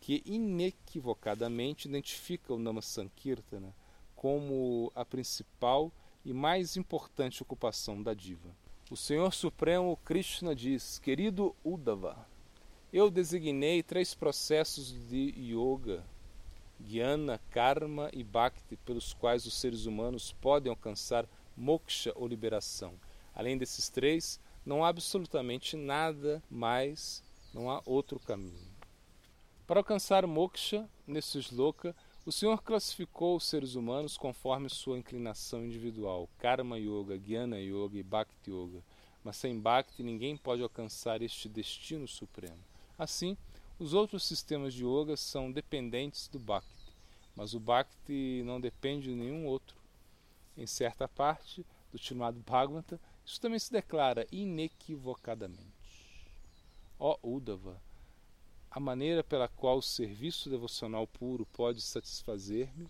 que inequivocadamente identifica o Nama Sankirtana como a principal e mais importante ocupação da diva. O Senhor Supremo Krishna diz: Querido Uddhava, eu designei três processos de yoga, jnana, karma e bhakti, pelos quais os seres humanos podem alcançar moksha ou liberação. Além desses três, não há absolutamente nada mais, não há outro caminho. Para alcançar moksha, nesse sloka, o Senhor classificou os seres humanos conforme sua inclinação individual, Karma Yoga, Jnana Yoga e Bhakti Yoga. Mas sem Bhakti ninguém pode alcançar este destino supremo. Assim, os outros sistemas de yoga são dependentes do Bhakti, mas o Bhakti não depende de nenhum outro. Em certa parte do chamado Bhagavata, isso também se declara inequivocadamente. Ó Uddhava, a maneira pela qual o serviço devocional puro pode satisfazer-me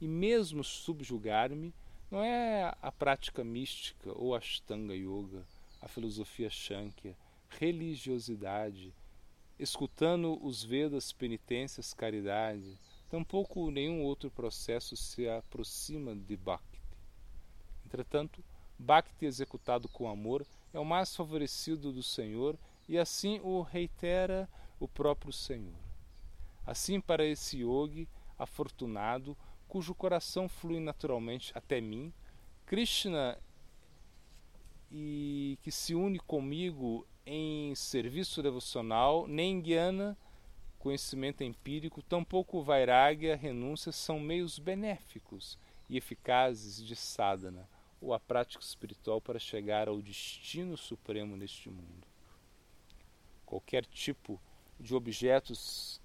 e mesmo subjugar-me não é a prática mística ou Ashtanga Yoga, a filosofia Shankya, religiosidade, escutando os Vedas, penitências, caridade, tampouco nenhum outro processo se aproxima de Bhakti. Entretanto, Bhakti executado com amor é o mais favorecido do Senhor e assim o reitera o próprio Senhor. Assim, para esse yogi afortunado, cujo coração flui naturalmente até mim, Krishna e que se une comigo em serviço devocional, nem guiana, conhecimento empírico, tampouco vairagya, renúncia, são meios benéficos e eficazes de sadhana, ou a prática espiritual para chegar ao destino supremo neste mundo. Qualquer tipo de objetos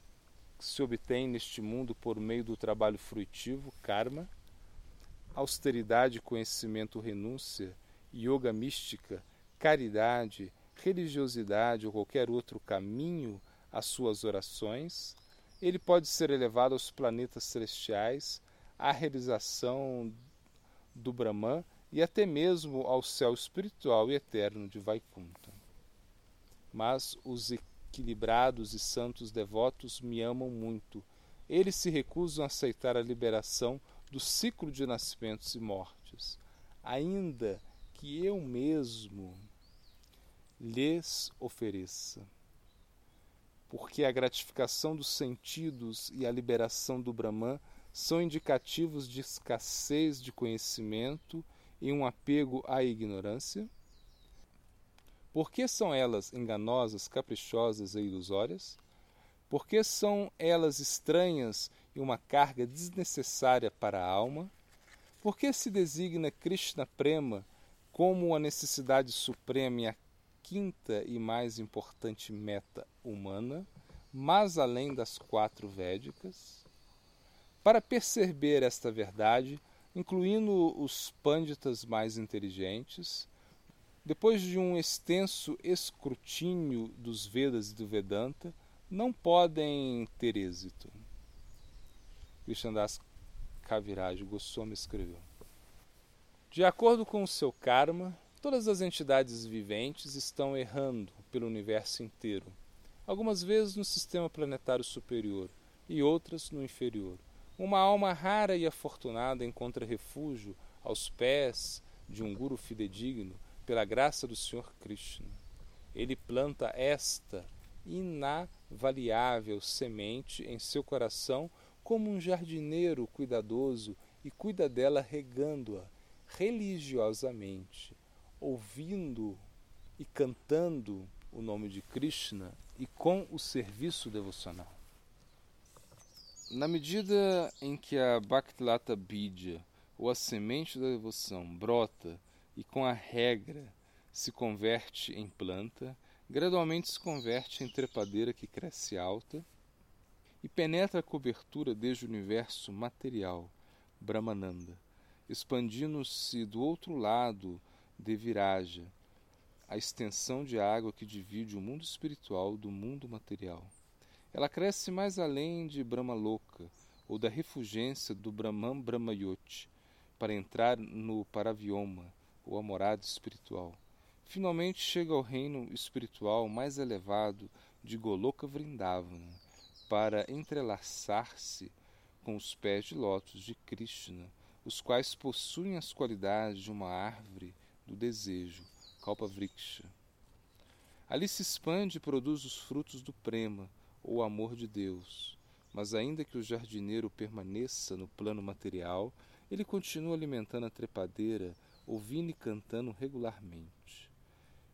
que se obtém neste mundo por meio do trabalho fruitivo, karma, austeridade, conhecimento, renúncia, yoga mística, caridade, religiosidade ou qualquer outro caminho às suas orações, ele pode ser elevado aos planetas celestiais, à realização do Brahman e até mesmo ao céu espiritual e eterno de Vaikunta. Mas os equilibrados e santos devotos me amam muito. Eles se recusam a aceitar a liberação do ciclo de nascimentos e mortes, ainda que eu mesmo lhes ofereça. Porque a gratificação dos sentidos e a liberação do Brahman são indicativos de escassez de conhecimento e um apego à ignorância? Por que são elas enganosas, caprichosas e ilusórias? Por que são elas estranhas e uma carga desnecessária para a alma? Por que se designa Krishna Prema como a necessidade suprema e a quinta e mais importante meta humana, mais além das quatro védicas? Para perceber esta verdade, incluindo os pânditas mais inteligentes, depois de um extenso escrutínio dos Vedas e do Vedanta, não podem ter êxito. Krishnadas Kaviraj Goswami escreveu. De acordo com o seu karma, todas as entidades viventes estão errando pelo universo inteiro, algumas vezes no sistema planetário superior e outras no inferior. Uma alma rara e afortunada encontra refúgio aos pés de um guru fidedigno pela graça do Senhor Krishna. Ele planta esta inavaliável semente em seu coração como um jardineiro cuidadoso e cuida dela regando-a religiosamente, ouvindo e cantando o nome de Krishna e com o serviço devocional. Na medida em que a Bhaktilata Bidya, ou a semente da devoção, brota e com a regra se converte em planta, gradualmente se converte em trepadeira que cresce alta e penetra a cobertura desde o universo material, Brahmananda, expandindo-se do outro lado de Viraja, a extensão de água que divide o mundo espiritual do mundo material. Ela cresce mais além de Brahma Loka, ou da refugência do Brahman Brahmayoti, para entrar no Paravioma, ou a morada espiritual. Finalmente chega ao reino espiritual mais elevado de Goloka Vrindavana, para entrelaçar-se com os pés de lótus de Krishna, os quais possuem as qualidades de uma árvore do desejo, Kalpavriksha. Ali se expande e produz os frutos do prema, ou amor de Deus. Mas ainda que o jardineiro permaneça no plano material, ele continua alimentando a trepadeira, ouvindo e cantando regularmente.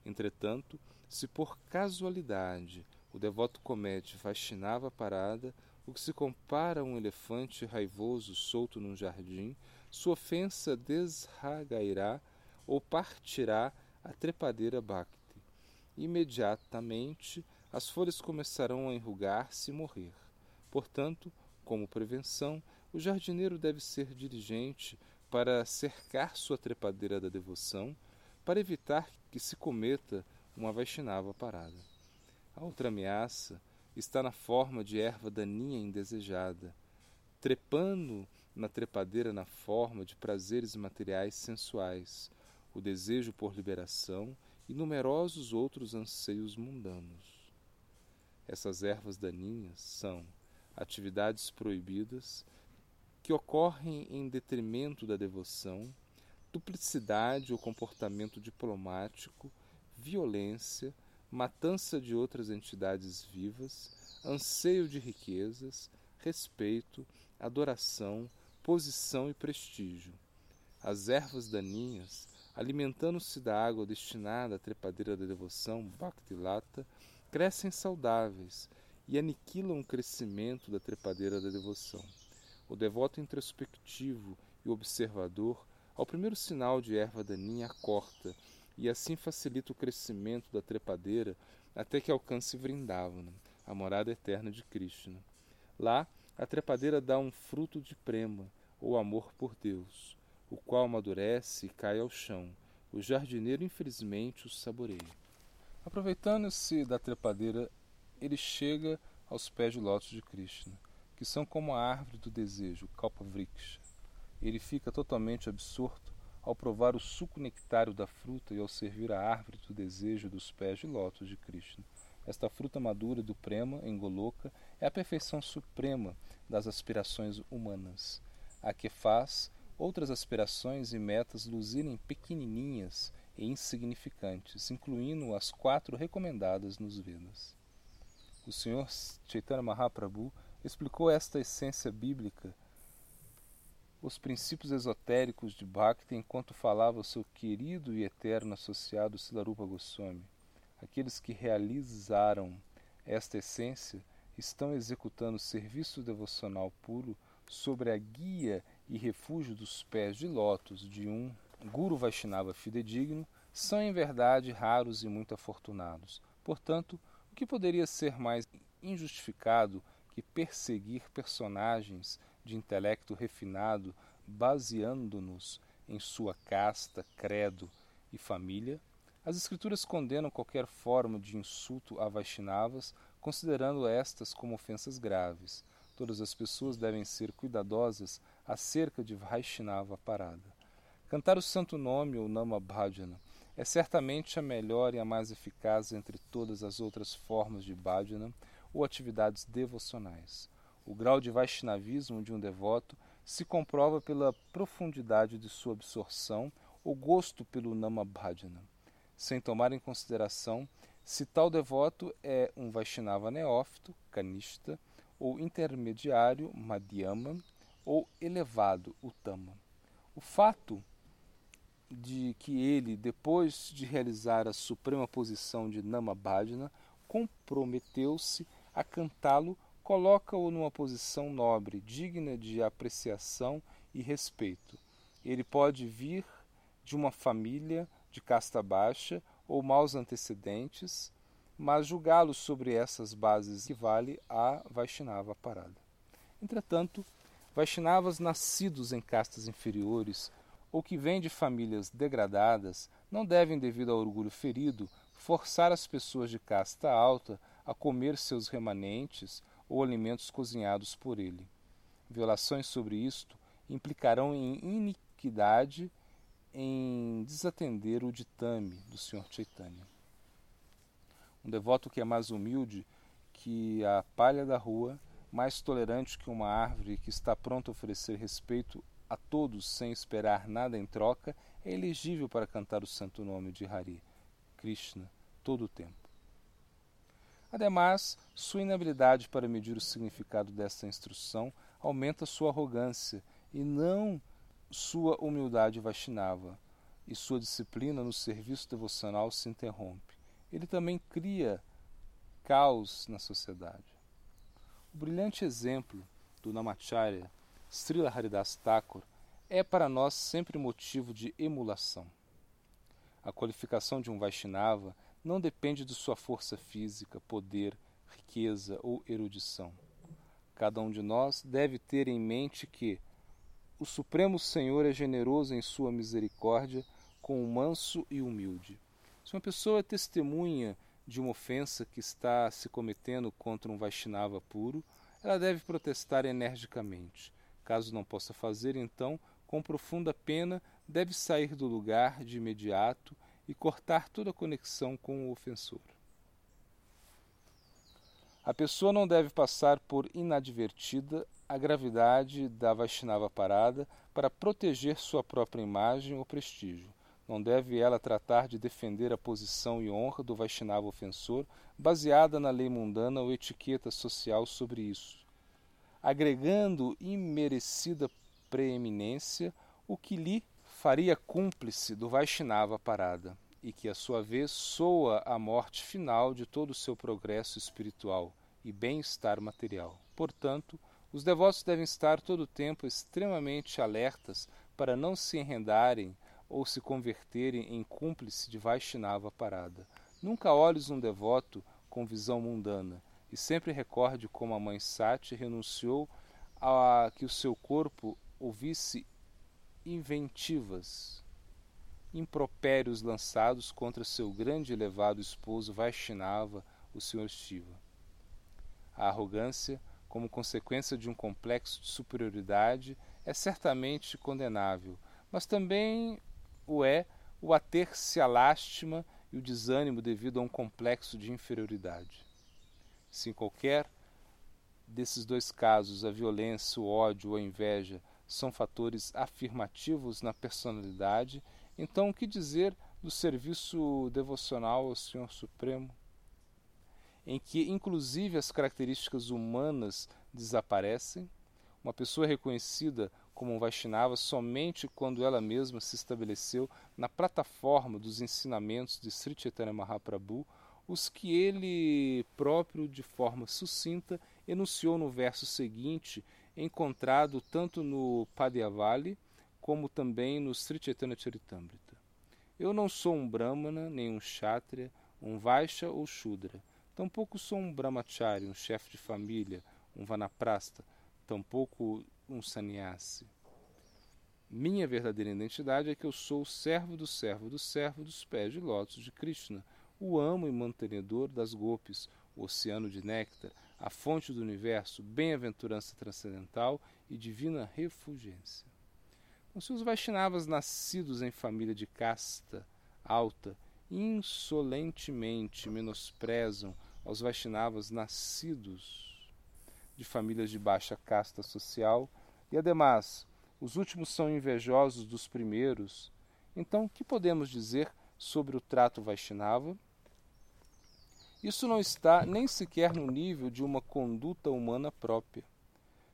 Entretanto, se por casualidade o devoto comete Vaishnava parada, o que se compara a um elefante raivoso solto num jardim, sua ofensa desragairá ou partirá a trepadeira Bhakti. Imediatamente as folhas começarão a enrugar-se e morrer. Portanto, como prevenção, o jardineiro deve ser diligente para cercar sua trepadeira da devoção, para evitar que se cometa uma Vaishnava parada. A outra ameaça está na forma de erva daninha indesejada, trepando na trepadeira na forma de prazeres materiais sensuais, o desejo por liberação e numerosos outros anseios mundanos. Essas ervas daninhas são atividades proibidas que ocorrem em detrimento da devoção, duplicidade ou comportamento diplomático, violência, matança de outras entidades vivas, anseio de riquezas, respeito, adoração, posição e prestígio. As ervas daninhas, alimentando-se da água destinada à trepadeira da devoção, Bhaktilata, crescem saudáveis e aniquilam o crescimento da trepadeira da devoção. O devoto introspectivo e observador, ao primeiro sinal de erva daninha, corta e assim facilita o crescimento da trepadeira até que alcance Vrindavana, a morada eterna de Krishna. Lá, a trepadeira dá um fruto de prema, ou amor por Deus, o qual amadurece e cai ao chão. O jardineiro, infelizmente, o saboreia. Aproveitando-se da trepadeira, ele chega aos pés de lótus de Krishna, que são como a árvore do desejo, Kalpavriksha. Ele fica totalmente absorto ao provar o suco nectário da fruta e ao servir a árvore do desejo dos pés de lótus de Krishna. Esta fruta madura do prema, em Goloka, é a perfeição suprema das aspirações humanas, a que faz outras aspirações e metas luzirem pequenininhas e insignificantes, incluindo as quatro recomendadas nos Vedas. O Senhor Chaitanya Mahaprabhu explicou esta essência bíblica os princípios esotéricos de Bhakti enquanto falava o seu querido e eterno associado Silarupa Goswami. Aqueles que realizaram esta essência estão executando serviço devocional puro sobre a guia e refúgio dos pés de lótus de um Guru Vaishnava fidedigno, são em verdade raros e muito afortunados. Portanto, o que poderia ser mais injustificado que perseguir personagens de intelecto refinado, baseando-nos em sua casta, credo e família, as Escrituras condenam qualquer forma de insulto a Vaishnavas, considerando estas como ofensas graves. Todas as pessoas devem ser cuidadosas acerca de Vaishnava parada. Cantar o santo nome ou Nama Bhajana é certamente a melhor e a mais eficaz entre todas as outras formas de bhajana ou atividades devocionais. O grau de Vaishnavismo de um devoto se comprova pela profundidade de sua absorção ou gosto pelo Namabhajana, sem tomar em consideração se tal devoto é um Vaishnava neófito, Kanishta, ou intermediário, Madhyama, ou elevado, Uttama. O fato de que ele, depois de realizar a suprema posição de Namabhajana, comprometeu-se a cantá-lo coloca-o numa posição nobre, digna de apreciação e respeito. Ele pode vir de uma família de casta baixa ou maus antecedentes, mas julgá-lo sobre essas bases equivale a Vaishnava parada. Entretanto, Vaishnavas nascidos em castas inferiores ou que vêm de famílias degradadas não devem, devido ao orgulho ferido, forçar as pessoas de casta alta a comer seus remanentes ou alimentos cozinhados por ele. Violações sobre isto implicarão em iniquidade em desatender o ditame do Sr. Chaitanya. Um devoto que é mais humilde que a palha da rua, mais tolerante que uma árvore que está pronto a oferecer respeito a todos sem esperar nada em troca, é elegível para cantar o santo nome de Hari, Krishna, todo o tempo. Ademais, sua inabilidade para medir o significado desta instrução aumenta sua arrogância e não sua humildade Vaishnava, e sua disciplina no serviço devocional se interrompe. Ele também cria caos na sociedade. O brilhante exemplo do Namacharya, Srila Haridas Thakur, é para nós sempre motivo de emulação. A qualificação de um Vaishnava não depende de sua força física, poder, riqueza ou erudição. Cada um de nós deve ter em mente que o Supremo Senhor é generoso em sua misericórdia com o manso e humilde. Se uma pessoa é testemunha de uma ofensa que está se cometendo contra um Vaishnava puro, ela deve protestar energicamente. Caso não possa fazer, então, com profunda pena, deve sair do lugar de imediato e cortar toda conexão com o ofensor. A pessoa não deve passar por inadvertida a gravidade da Vaishnava parada para proteger sua própria imagem ou prestígio. Não deve ela tratar de defender a posição e honra do Vaishnava ofensor, baseada na lei mundana ou etiqueta social sobre isso, agregando imerecida preeminência, o que lhe faria cúmplice do Vaishnava parada, e que, a sua vez, soa a morte final de todo o seu progresso espiritual e bem-estar material. Portanto, os devotos devem estar todo o tempo extremamente alertas para não se enrendarem ou se converterem em cúmplice de Vaishnava parada. Nunca olhes um devoto com visão mundana e sempre recorde como a mãe Sati renunciou a que o seu corpo ouvisse inventivas, impropérios lançados contra seu grande e elevado esposo Vaishnava, o Sr. Shiva. A arrogância como consequência de um complexo de superioridade é certamente condenável, mas também o é o ater-se à lástima e o desânimo devido a um complexo de inferioridade. Se em qualquer desses dois casos a violência, o ódio ou a inveja são fatores afirmativos na personalidade, então o que dizer do serviço devocional ao Senhor Supremo? em que inclusive as características humanas desaparecem, uma pessoa reconhecida como um Vaishnava somente quando ela mesma se estabeleceu na plataforma dos ensinamentos de Sri Chaitanya Mahaprabhu, os que ele próprio, de forma sucinta, enunciou no verso seguinte, encontrado tanto no Padyavali como também no Sri Chaitanya Charitamrita. Eu não sou um Brahmana, nem um Kshatriya, um Vaishya ou Shudra Tampouco sou um brahmachari, um chefe de família, um vanaprasta, tampouco um sannyasi. Minha verdadeira identidade é que eu sou o servo do servo do servo dos pés de lótus de Krishna, o amo e mantenedor das gopis, o oceano de néctar, a fonte do universo, bem-aventurança transcendental e divina refulgência. Então, se os Vaishnavas nascidos em família de casta alta insolentemente menosprezam aos Vaishnavas nascidos de famílias de baixa casta social, e ademais os últimos são invejosos dos primeiros, então que podemos dizer sobre o trato Vaishnava? Isso não está nem sequer no nível de uma conduta humana própria.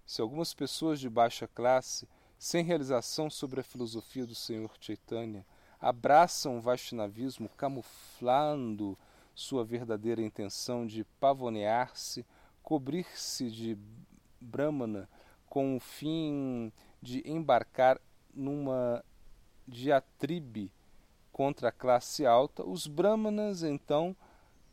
Se algumas pessoas de baixa classe, sem realização sobre a filosofia do Senhor Chaitanya, abraçam o Vaishnavismo camuflando sua verdadeira intenção de pavonear-se cobrir-se de Brahmana com o fim de embarcar numa diatribe contra a classe alta, os Brahmanas, então,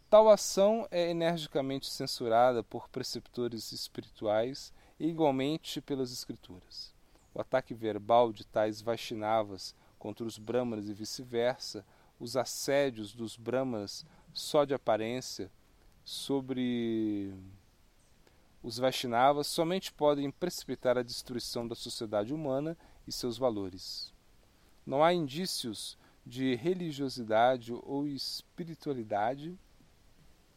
tal ação é energicamente censurada por preceptores espirituais e igualmente pelas escrituras. O ataque verbal de tais Vaishnavas contra os Brahmanas e vice-versa, os assédios dos Brahmanas só de aparência sobre os Vaishnavas somente podem precipitar a destruição da sociedade humana e seus valores. Não há indícios de religiosidade ou espiritualidade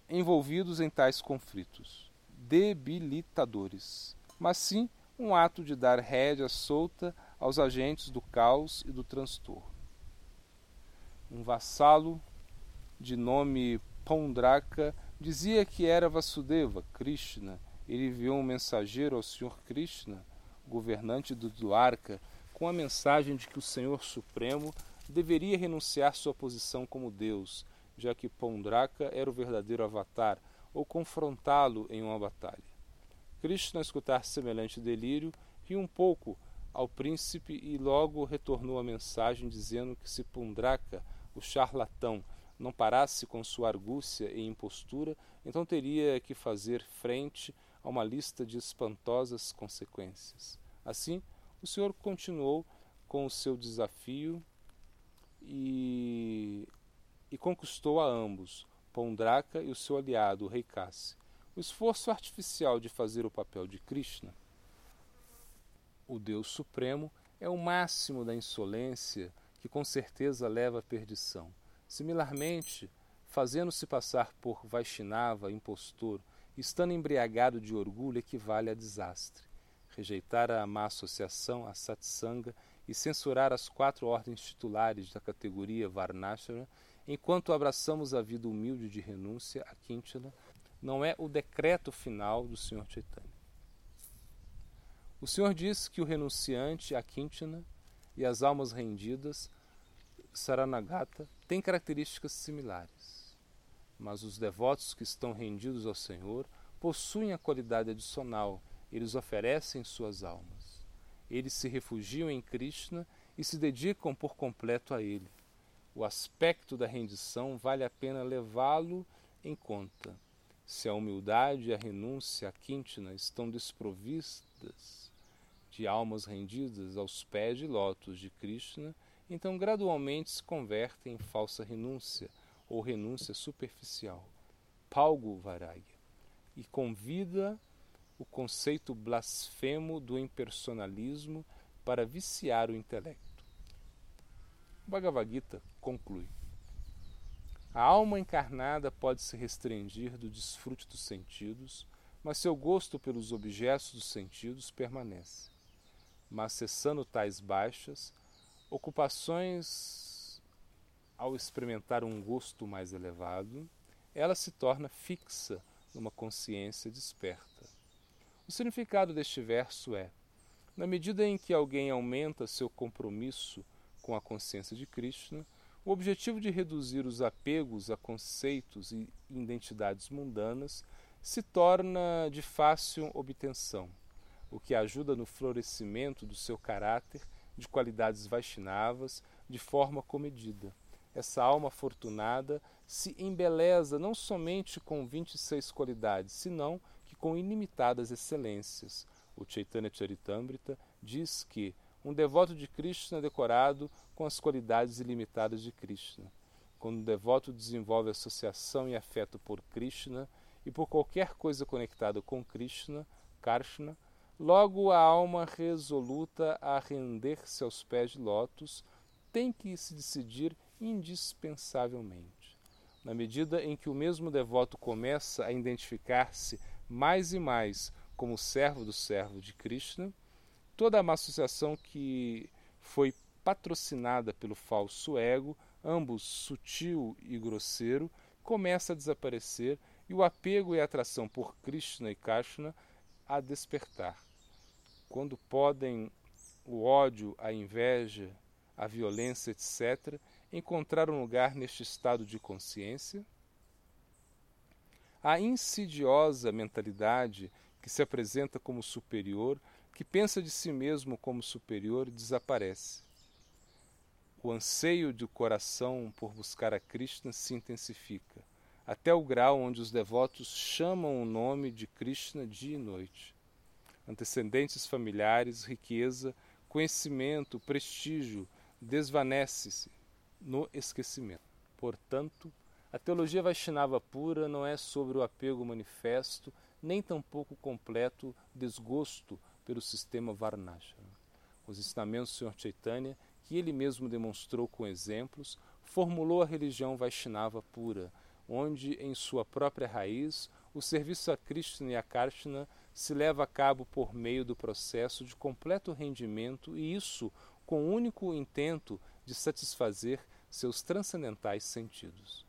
envolvidos em tais conflitos, debilitadores, mas sim um ato de dar rédea solta aos agentes do caos e do transtorno. Um vassalo de nome Pondraka dizia que era Vasudeva, Krishna. Ele enviou um mensageiro ao Senhor Krishna, governante do Dwarka, com a mensagem de que o Senhor Supremo deveria renunciar sua posição como Deus, já que Pondraka era o verdadeiro avatar, ou confrontá-lo em uma batalha. Krishna, ao escutar semelhante delírio, riu um pouco ao príncipe e logo retornou a mensagem dizendo que se Pundraka, o charlatão, não parasse com sua argúcia e impostura, então teria que fazer frente a uma lista de espantosas consequências. Assim, o senhor continuou com o seu desafio e, e conquistou a ambos, Pondraka e o seu aliado, o rei Kassi. O esforço artificial de fazer o papel de Krishna, o Deus Supremo, é o máximo da insolência que com certeza leva à perdição. Similarmente, fazendo-se passar por Vaishnava, impostor, estando embriagado de orgulho, equivale a desastre. Rejeitar a má associação, a satsanga, e censurar as quatro ordens titulares da categoria Varnashana, enquanto abraçamos a vida humilde de renúncia, a Quintila, não é o decreto final do Senhor Chaitanya. O Senhor diz que o renunciante, a Quintila, e as almas rendidas, Saranagata, têm características similares. Mas os devotos que estão rendidos ao Senhor possuem a qualidade adicional, eles oferecem suas almas. Eles se refugiam em Krishna e se dedicam por completo a Ele. O aspecto da rendição vale a pena levá-lo em conta. Se a humildade e a renúncia a Quintina estão desprovistas de almas rendidas aos pés de lótus de Krishna, então gradualmente se convertem em falsa renúncia ou renúncia superficial, palgo varagya, e convida o conceito blasfemo do impersonalismo para viciar o intelecto. O Bhagavad Gita conclui: A alma encarnada pode se restringir do desfrute dos sentidos, mas seu gosto pelos objetos dos sentidos permanece. Mas cessando tais baixas, ocupações ao experimentar um gosto mais elevado, ela se torna fixa numa consciência desperta. O significado deste verso é: na medida em que alguém aumenta seu compromisso com a consciência de Krishna, o objetivo de reduzir os apegos a conceitos e identidades mundanas se torna de fácil obtenção, o que ajuda no florescimento do seu caráter de qualidades vaishnavas de forma comedida. Essa alma afortunada se embeleza não somente com 26 qualidades, senão com ilimitadas excelências. O Chaitanya Charitamrita diz que um devoto de Krishna é decorado com as qualidades ilimitadas de Krishna. Quando o devoto desenvolve associação e afeto por Krishna e por qualquer coisa conectada com Krishna, Karshna, logo a alma resoluta a render-se aos pés de lótus tem que se decidir indispensavelmente. Na medida em que o mesmo devoto começa a identificar-se mais e mais como servo do servo de Krishna, toda a associação que foi patrocinada pelo falso ego, ambos sutil e grosseiro, começa a desaparecer e o apego e a atração por Krishna e Krishna a despertar. Quando podem o ódio, a inveja, a violência, etc., encontrar um lugar neste estado de consciência? A insidiosa mentalidade que se apresenta como superior, que pensa de si mesmo como superior, desaparece. O anseio do coração por buscar a Krishna se intensifica, até o grau onde os devotos chamam o nome de Krishna dia e noite. Antecedentes familiares, riqueza, conhecimento, prestígio desvanece-se no esquecimento. Portanto, a teologia Vaishnava pura não é sobre o apego manifesto, nem tampouco completo desgosto pelo sistema Varnashram. Os ensinamentos do Sr. Chaitanya, que ele mesmo demonstrou com exemplos, formulou a religião Vaishnava pura, onde, em sua própria raiz, o serviço a Krishna e a Karshna se leva a cabo por meio do processo de completo rendimento e isso com o único intento de satisfazer seus transcendentais sentidos.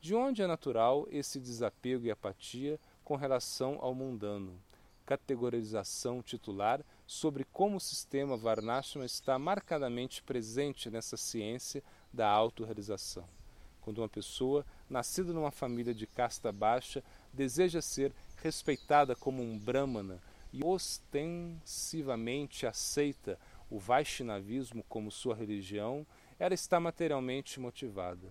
De onde é natural esse desapego e apatia com relação ao mundano? Categorização titular sobre como o sistema Varnashram está marcadamente presente nessa ciência da autorrealização. Quando uma pessoa, nascida numa família de casta baixa, deseja ser respeitada como um brahmana e ostensivamente aceita o Vaishnavismo como sua religião, ela está materialmente motivada.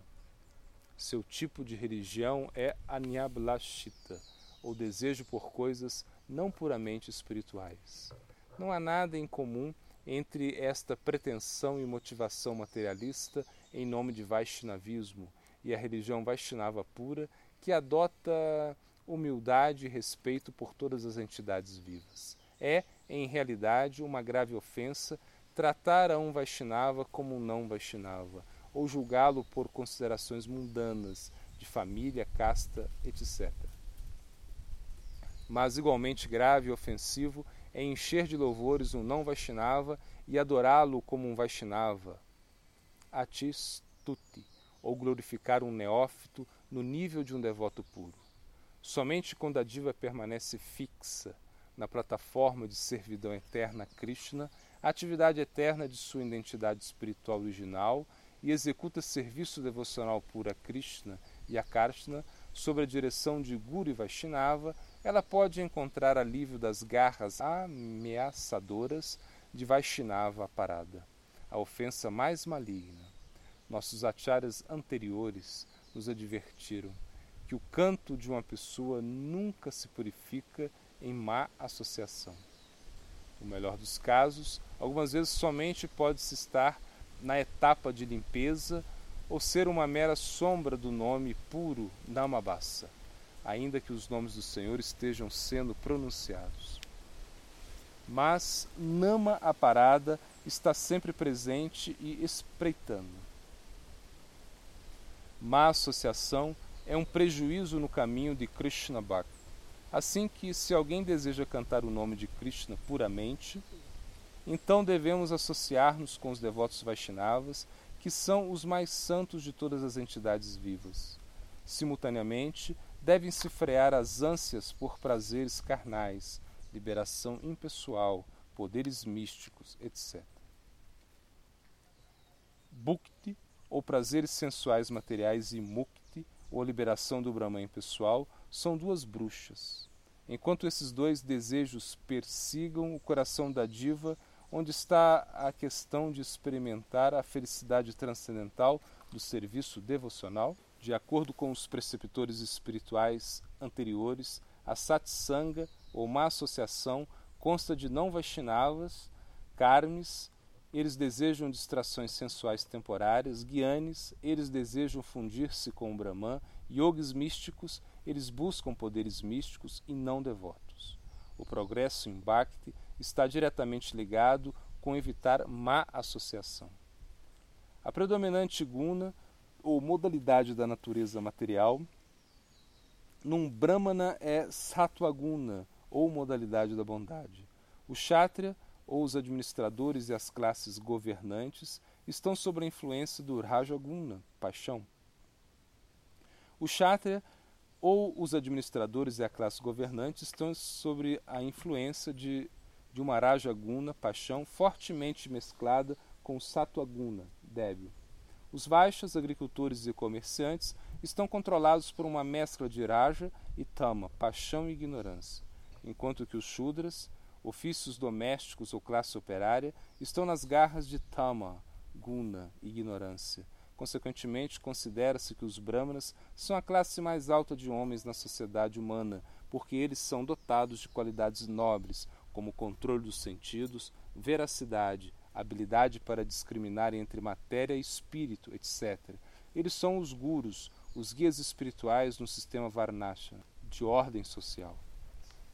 Seu tipo de religião é Anyablashita, ou desejo por coisas não puramente espirituais. Não há nada em comum entre esta pretensão e motivação materialista em nome de Vaishnavismo e a religião Vaishnava pura, que adota humildade e respeito por todas as entidades vivas. É, em realidade, uma grave ofensa tratar a um Vaishnava como um não Vaishnava, ou julgá-lo por considerações mundanas, de família, casta, etc. Mas igualmente grave e ofensivo é encher de louvores um não Vaishnava e adorá-lo como um Vaishnava, atistuti, ou glorificar um neófito no nível de um devoto puro. Somente quando a diva permanece fixa na plataforma de servidão eterna a Krishna, a atividade eterna de sua identidade espiritual original e executa serviço devocional puro a Krishna e a Karshna sob a direção de Guru e Vaishnava, ela pode encontrar alívio das garras ameaçadoras de Vaishnava parada, a ofensa mais maligna. Nossos acharyas anteriores nos advertiram que o canto de uma pessoa nunca se purifica em má associação. No melhor dos casos, algumas vezes somente pode-se estar na etapa de limpeza ou ser uma mera sombra do nome puro Namabassa, ainda que os nomes do Senhor estejam sendo pronunciados. Mas Nama a parada está sempre presente e espreitando. Má associação é um prejuízo no caminho de Krishna Bhakti. Assim que, se alguém deseja cantar o nome de Krishna puramente, então devemos associar-nos com os devotos Vaishnavas, que são os mais santos de todas as entidades vivas. Simultaneamente, devem-se frear as ânsias por prazeres carnais, liberação impessoal, poderes místicos, etc. Bhukti, ou prazeres sensuais materiais, e Mukti, ou liberação do Brahman pessoal, são duas bruxas. Enquanto esses dois desejos persigam o coração da diva, onde está a questão de experimentar a felicidade transcendental do serviço devocional, de acordo com os preceptores espirituais anteriores, a satsanga, ou má associação, consta de não Vaishnavas, karmis, eles desejam distrações sensuais temporárias, guianes, eles desejam fundir-se com o Brahman, yogis místicos, eles buscam poderes místicos e não devotos. O progresso em Bhakti está diretamente ligado com evitar má associação. A predominante guna, ou modalidade da natureza material, num Brahmana é Sattva-guna, ou modalidade da bondade. O Kshatriya ou os administradores e as classes governantes estão sob a influência do Rajaguna, paixão. O Kshatriya ou os administradores e a classe governante estão sob a influência de, de uma Rajaguna, paixão, fortemente mesclada com o Sattva-guna, débil. Os Vaixas, agricultores e comerciantes, estão controlados por uma mescla de Raja e Tama, paixão e ignorância, enquanto que os Shudras, ofícios domésticos ou classe operária, estão nas garras de Tama, Guna, ignorância. Consequentemente, considera-se que os Brahmanas são a classe mais alta de homens na sociedade humana, porque eles são dotados de qualidades nobres, como controle dos sentidos, veracidade, habilidade para discriminar entre matéria e espírito, etc. Eles são os gurus, os guias espirituais no sistema Varnashana, de ordem social.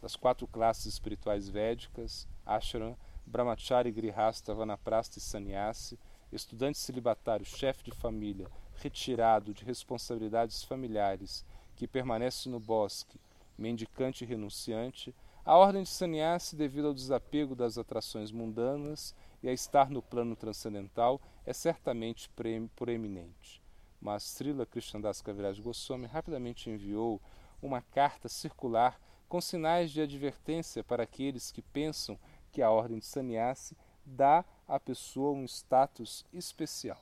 Das quatro classes espirituais védicas, Ashram, Brahmachari, Grihasta, Vanaprastha e Sannyasi, estudante celibatário, chefe de família, retirado de responsabilidades familiares, que permanece no bosque, mendicante e renunciante, a ordem de Sannyasi, devido ao desapego das atrações mundanas e a estar no plano transcendental, é certamente proeminente. Mas Srila Krishnadas Kaviraj Goswami rapidamente enviou uma carta circular com sinais de advertência para aqueles que pensam que a ordem de Sannyasi dá à pessoa um status especial.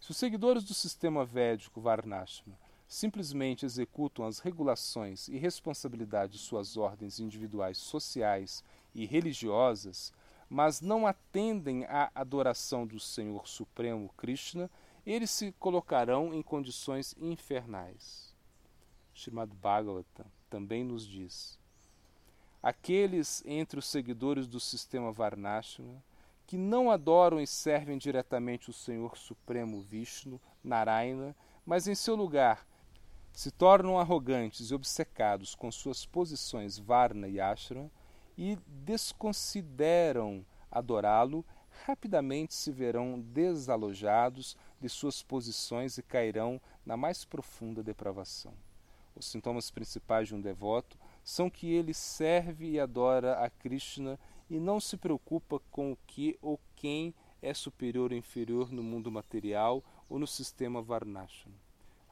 Se os seguidores do sistema védico Varnashma simplesmente executam as regulações e responsabilidades de suas ordens individuais sociais e religiosas, mas não atendem à adoração do Senhor Supremo Krishna, eles se colocarão em condições infernais. Srimad Bhagavatam também nos diz: aqueles entre os seguidores do sistema Varnashana que não adoram e servem diretamente o Senhor Supremo Vishnu, Narayana, mas em seu lugar se tornam arrogantes e obcecados com suas posições Varna e Ashram e desconsideram adorá-lo, rapidamente se verão desalojados de suas posições e cairão na mais profunda depravação. Os sintomas principais de um devoto são que ele serve e adora a Krishna e não se preocupa com o que ou quem é superior ou inferior no mundo material ou no sistema Varnashana.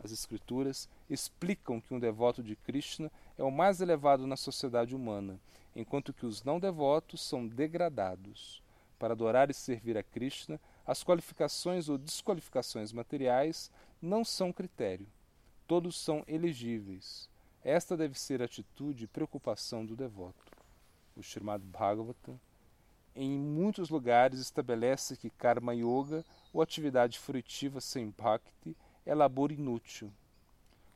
As Escrituras explicam que um devoto de Krishna é o mais elevado na sociedade humana, enquanto que os não devotos são degradados. Para adorar e servir a Krishna, as qualificações ou desqualificações materiais não são critério. Todos são elegíveis. Esta deve ser a atitude e preocupação do devoto. O Srimad Bhagavatam, em muitos lugares, estabelece que Karma Yoga, ou atividade fruitiva sem Bhakti, é labor inútil.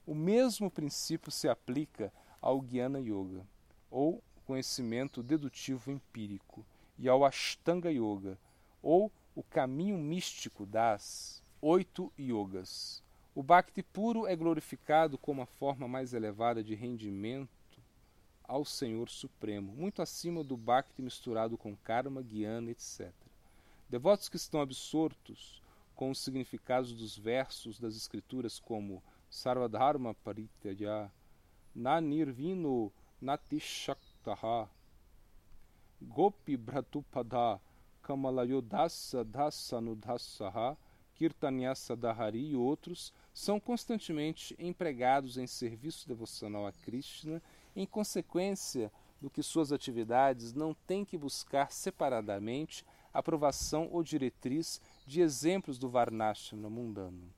O mesmo princípio se aplica ao Jnana Yoga, ou conhecimento dedutivo empírico, e ao Ashtanga Yoga, ou o caminho místico das oito yogas. O Bhakti puro é glorificado como a forma mais elevada de rendimento ao Senhor Supremo, muito acima do Bhakti misturado com karma, guiana, etc. Devotos que estão absortos com os significados dos versos das Escrituras como Sarvadharma Parityaja, Nanirvino Natishaktaha, Gopi Bratupada, Kamalayodasa Dasanudhasaha, Kirtanyasa Dahari e outros são constantemente empregados em serviço devocional a Krishna, em consequência do que suas atividades não têm que buscar separadamente aprovação ou diretriz de exemplos do Varnashana mundano.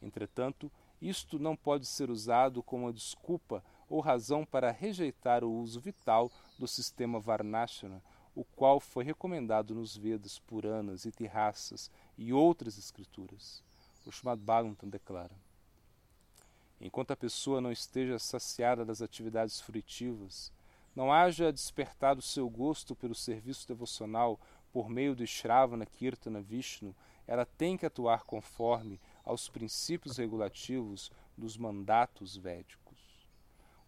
Entretanto, isto não pode ser usado como desculpa ou razão para rejeitar o uso vital do sistema Varnashana, o qual foi recomendado nos Vedas, Puranas, Itihasas e outras escrituras. O Srimad Bhagavatam declara: Enquanto a pessoa não esteja saciada das atividades fruitivas, não haja despertado seu gosto pelo serviço devocional por meio do Shravana Kirtana Vishnu, ela tem que atuar conforme aos princípios regulativos dos mandatos védicos.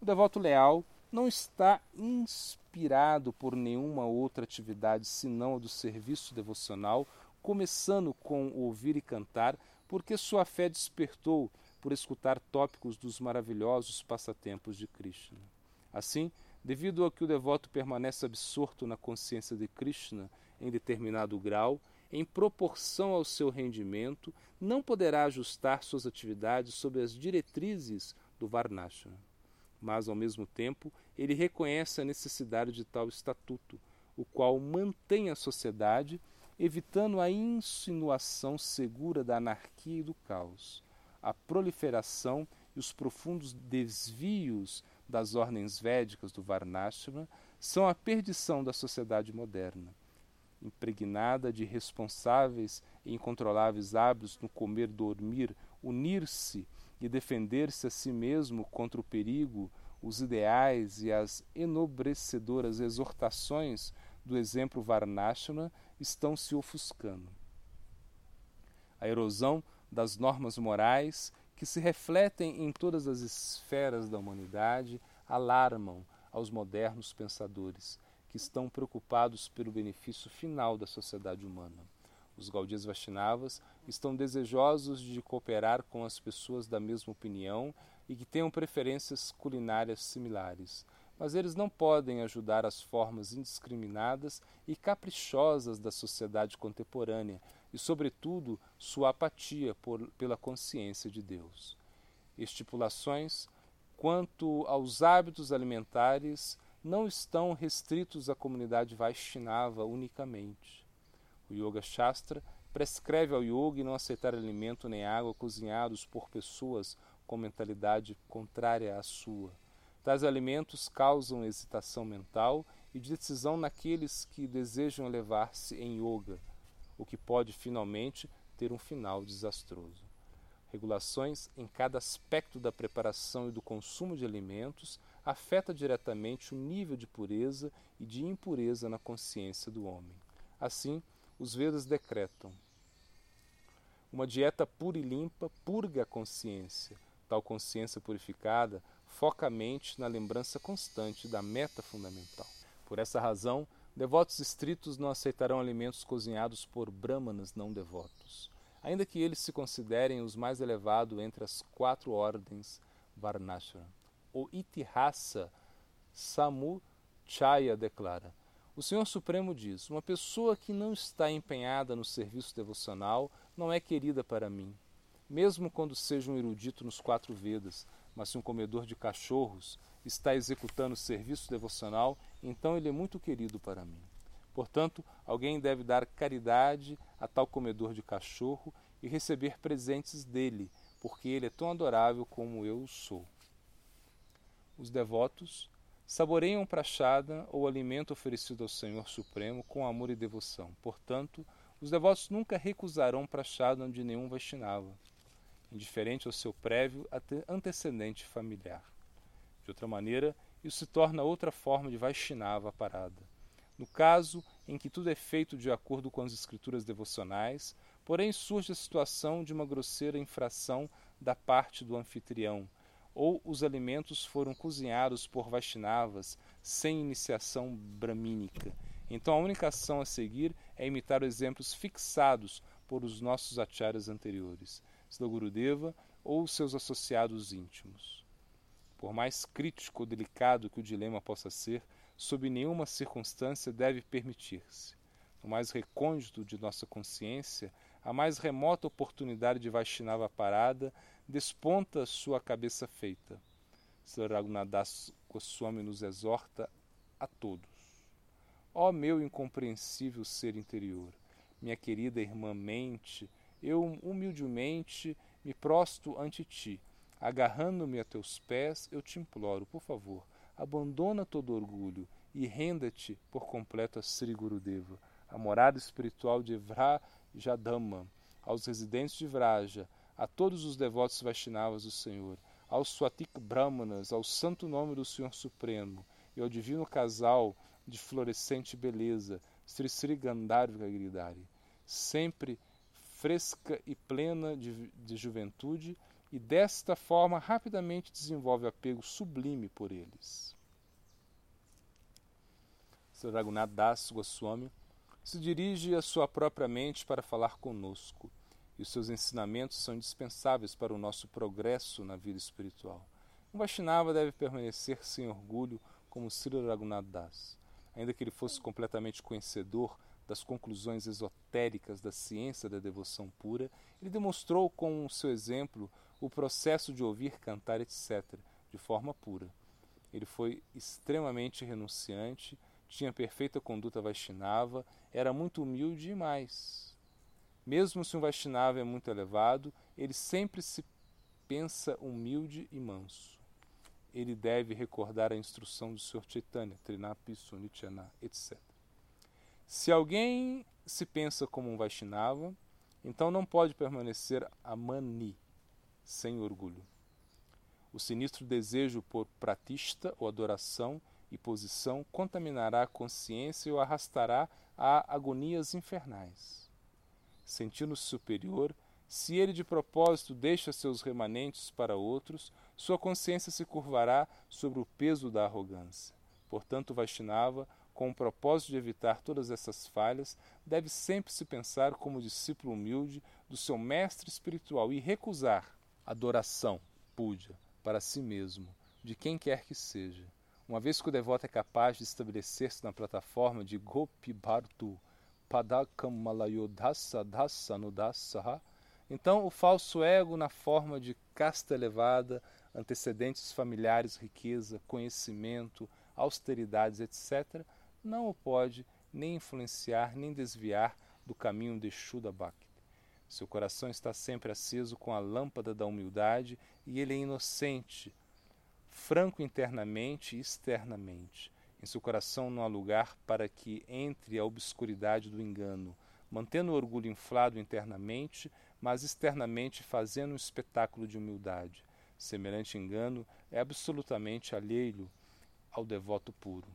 O devoto leal não está inspirado por nenhuma outra atividade senão a do serviço devocional, começando com ouvir e cantar, porque sua fé despertou por escutar tópicos dos maravilhosos passatempos de Krishna. Assim, devido a que o devoto permanece absorto na consciência de Krishna em determinado grau, em proporção ao seu rendimento, não poderá ajustar suas atividades sob as diretrizes do Varnashana. Mas, ao mesmo tempo, ele reconhece a necessidade de tal estatuto, o qual mantém a sociedade evitando a insinuação segura da anarquia e do caos, a proliferação e os profundos desvios das ordens védicas do Varnashram são a perdição da sociedade moderna. Impregnada de responsáveis e incontroláveis hábitos no comer, dormir, unir-se e defender-se a si mesmo contra o perigo, os ideais e as enobrecedoras exortações do exemplo Varnashana estão se ofuscando. A erosão das normas morais que se refletem em todas as esferas da humanidade alarmam aos modernos pensadores que estão preocupados pelo benefício final da sociedade humana. Os Gaudias Vaishnavas estão desejosos de cooperar com as pessoas da mesma opinião e que tenham preferências culinárias similares, mas eles não podem ajudar as formas indiscriminadas e caprichosas da sociedade contemporânea e, sobretudo, sua apatia por, pela consciência de Deus. Estipulações quanto aos hábitos alimentares não estão restritos à comunidade Vaishnava unicamente. O Yoga Shastra prescreve ao yogi não aceitar alimento nem água cozinhados por pessoas com mentalidade contrária à sua. Tais alimentos causam hesitação mental e decisão naqueles que desejam elevar-se em yoga, o que pode finalmente ter um final desastroso. Regulações em cada aspecto da preparação e do consumo de alimentos afeta diretamente o nível de pureza e de impureza na consciência do homem. Assim, os Vedas decretam: uma dieta pura e limpa purga a consciência. Tal consciência purificada foca a mente na lembrança constante da meta fundamental. Por essa razão, devotos estritos não aceitarão alimentos cozinhados por brahmanas não devotos, ainda que eles se considerem os mais elevados entre as quatro ordens Varnashram. O Itihasa Samuchaya declara: O Senhor Supremo diz: Uma pessoa que não está empenhada no serviço devocional não é querida para mim, mesmo quando seja um erudito nos quatro Vedas, mas se um comedor de cachorros está executando serviço devocional, então ele é muito querido para mim. Portanto, alguém deve dar caridade a tal comedor de cachorro e receber presentes dele, porque ele é tão adorável como eu sou os devotos saboreiam prachada ou alimento oferecido ao Senhor Supremo com amor e devoção. Portanto, os devotos nunca recusarão prachada de nenhum Vaishnava, indiferente ao seu prévio antecedente familiar. De outra maneira, isso se torna outra forma de Vaishnava parada. No caso em que tudo é feito de acordo com as escrituras devocionais, porém surge a situação de uma grosseira infração da parte do anfitrião, ou os alimentos foram cozinhados por Vaishnavas sem iniciação bramínica. Então a única ação a seguir é imitar os exemplos fixados por os nossos acharyas anteriores, Sri Gurudeva ou seus associados íntimos. Por mais crítico ou delicado que o dilema possa ser, sob nenhuma circunstância deve permitir-se. No mais recôndito de nossa consciência, a mais remota oportunidade de Vaishnava parada desponta sua cabeça feita. Sr. Raghunadas Goswami nos exorta a todos. Ó meu incompreensível ser interior, minha querida irmã mente, eu humildemente me prosto ante ti. Agarrando-me a teus pés, eu te imploro, por favor, abandona todo orgulho e renda-te por completo a Sri Gurudeva, a morada espiritual de Vrajadama, aos residentes de Vraja, a todos os devotos Vaishnavas do Senhor, aos Swatik Brahmanas, ao santo nome do Senhor Supremo e ao divino casal de florescente beleza, Sri Sri Gandharva Giridhari, sempre fresca e plena de, de juventude e desta forma rapidamente desenvolve apego sublime por eles. Sri Raghunath Das Goswami se dirige à sua própria mente para falar conosco e os seus ensinamentos são indispensáveis para o nosso progresso na vida espiritual. Um Vaishnava deve permanecer sem orgulho como Sri Raghunath Das. Ainda que ele fosse completamente conhecedor das conclusões esotéricas da ciência da devoção pura, ele demonstrou com o seu exemplo o processo de ouvir, cantar, etc., de forma pura. Ele foi extremamente renunciante, tinha perfeita conduta Vaishnava, era muito humilde e mais. Mesmo se um Vaishnava é muito elevado, ele sempre se pensa humilde e manso. Ele deve recordar a instrução do Sr. Chaitanya, Trinapi Sunityana, etc. Se alguém se pensa como um Vaishnava, então não pode permanecer a mani, sem orgulho. O sinistro desejo por pratista ou adoração e posição contaminará a consciência e o arrastará a agonias infernais. Sentindo-se superior, se ele de propósito deixa seus remanentes para outros, sua consciência se curvará sobre o peso da arrogância. Portanto, Vaishnava, com o propósito de evitar todas essas falhas, deve sempre se pensar como discípulo humilde do seu mestre espiritual e recusar adoração, púdia, para si mesmo, de quem quer que seja. Uma vez que o devoto é capaz de estabelecer-se na plataforma de Gopi Bhartu, Padakam Malayodhasa Dhasa Nudasaha, então o falso ego, na forma de casta elevada, antecedentes familiares, riqueza, conhecimento, austeridades, etc., não o pode nem influenciar nem desviar do caminho de Shuddha Bhakti. Seu coração está sempre aceso com a lâmpada da humildade e ele é inocente, franco internamente e externamente. Em seu coração não há lugar para que entre a obscuridade do engano, mantendo o orgulho inflado internamente, mas externamente fazendo um espetáculo de humildade. Semelhante engano é absolutamente alheio ao devoto puro.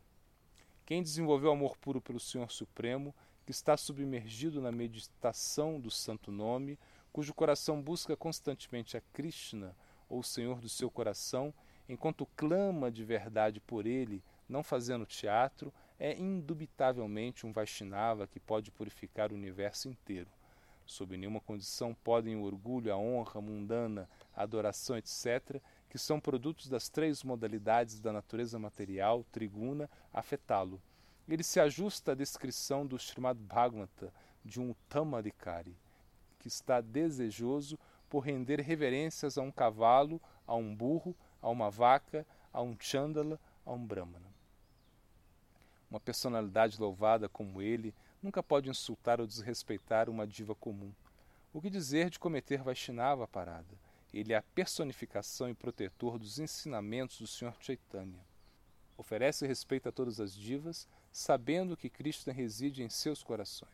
Quem desenvolveu amor puro pelo Senhor Supremo que está submergido na meditação do santo nome, cujo coração busca constantemente a Krishna, ou Senhor do seu coração, enquanto clama de verdade por ele, não fazendo teatro, é indubitavelmente um Vaishnava que pode purificar o universo inteiro. Sob nenhuma condição podem o orgulho, a honra mundana, a adoração, etc., que são produtos das três modalidades da natureza material, triguna, afetá-lo ele se ajusta à descrição do Srimad Bhagavata de um Tamadikari, que está desejoso por render reverências a um cavalo, a um burro, a uma vaca, a um chandala, a um brahmana. Uma personalidade louvada como ele nunca pode insultar ou desrespeitar uma diva comum. O que dizer de cometer Vaishnava parada? Ele é a personificação e protetor dos ensinamentos do Sr. Chaitanya. Oferece respeito a todas as divas, sabendo que Cristo reside em seus corações.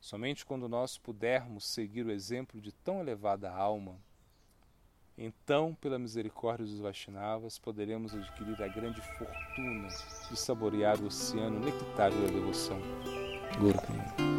Somente quando nós pudermos seguir o exemplo de tão elevada alma, então, pela misericórdia dos Vaishnavas, poderemos adquirir a grande fortuna de saborear o oceano nectário da devoção. Guru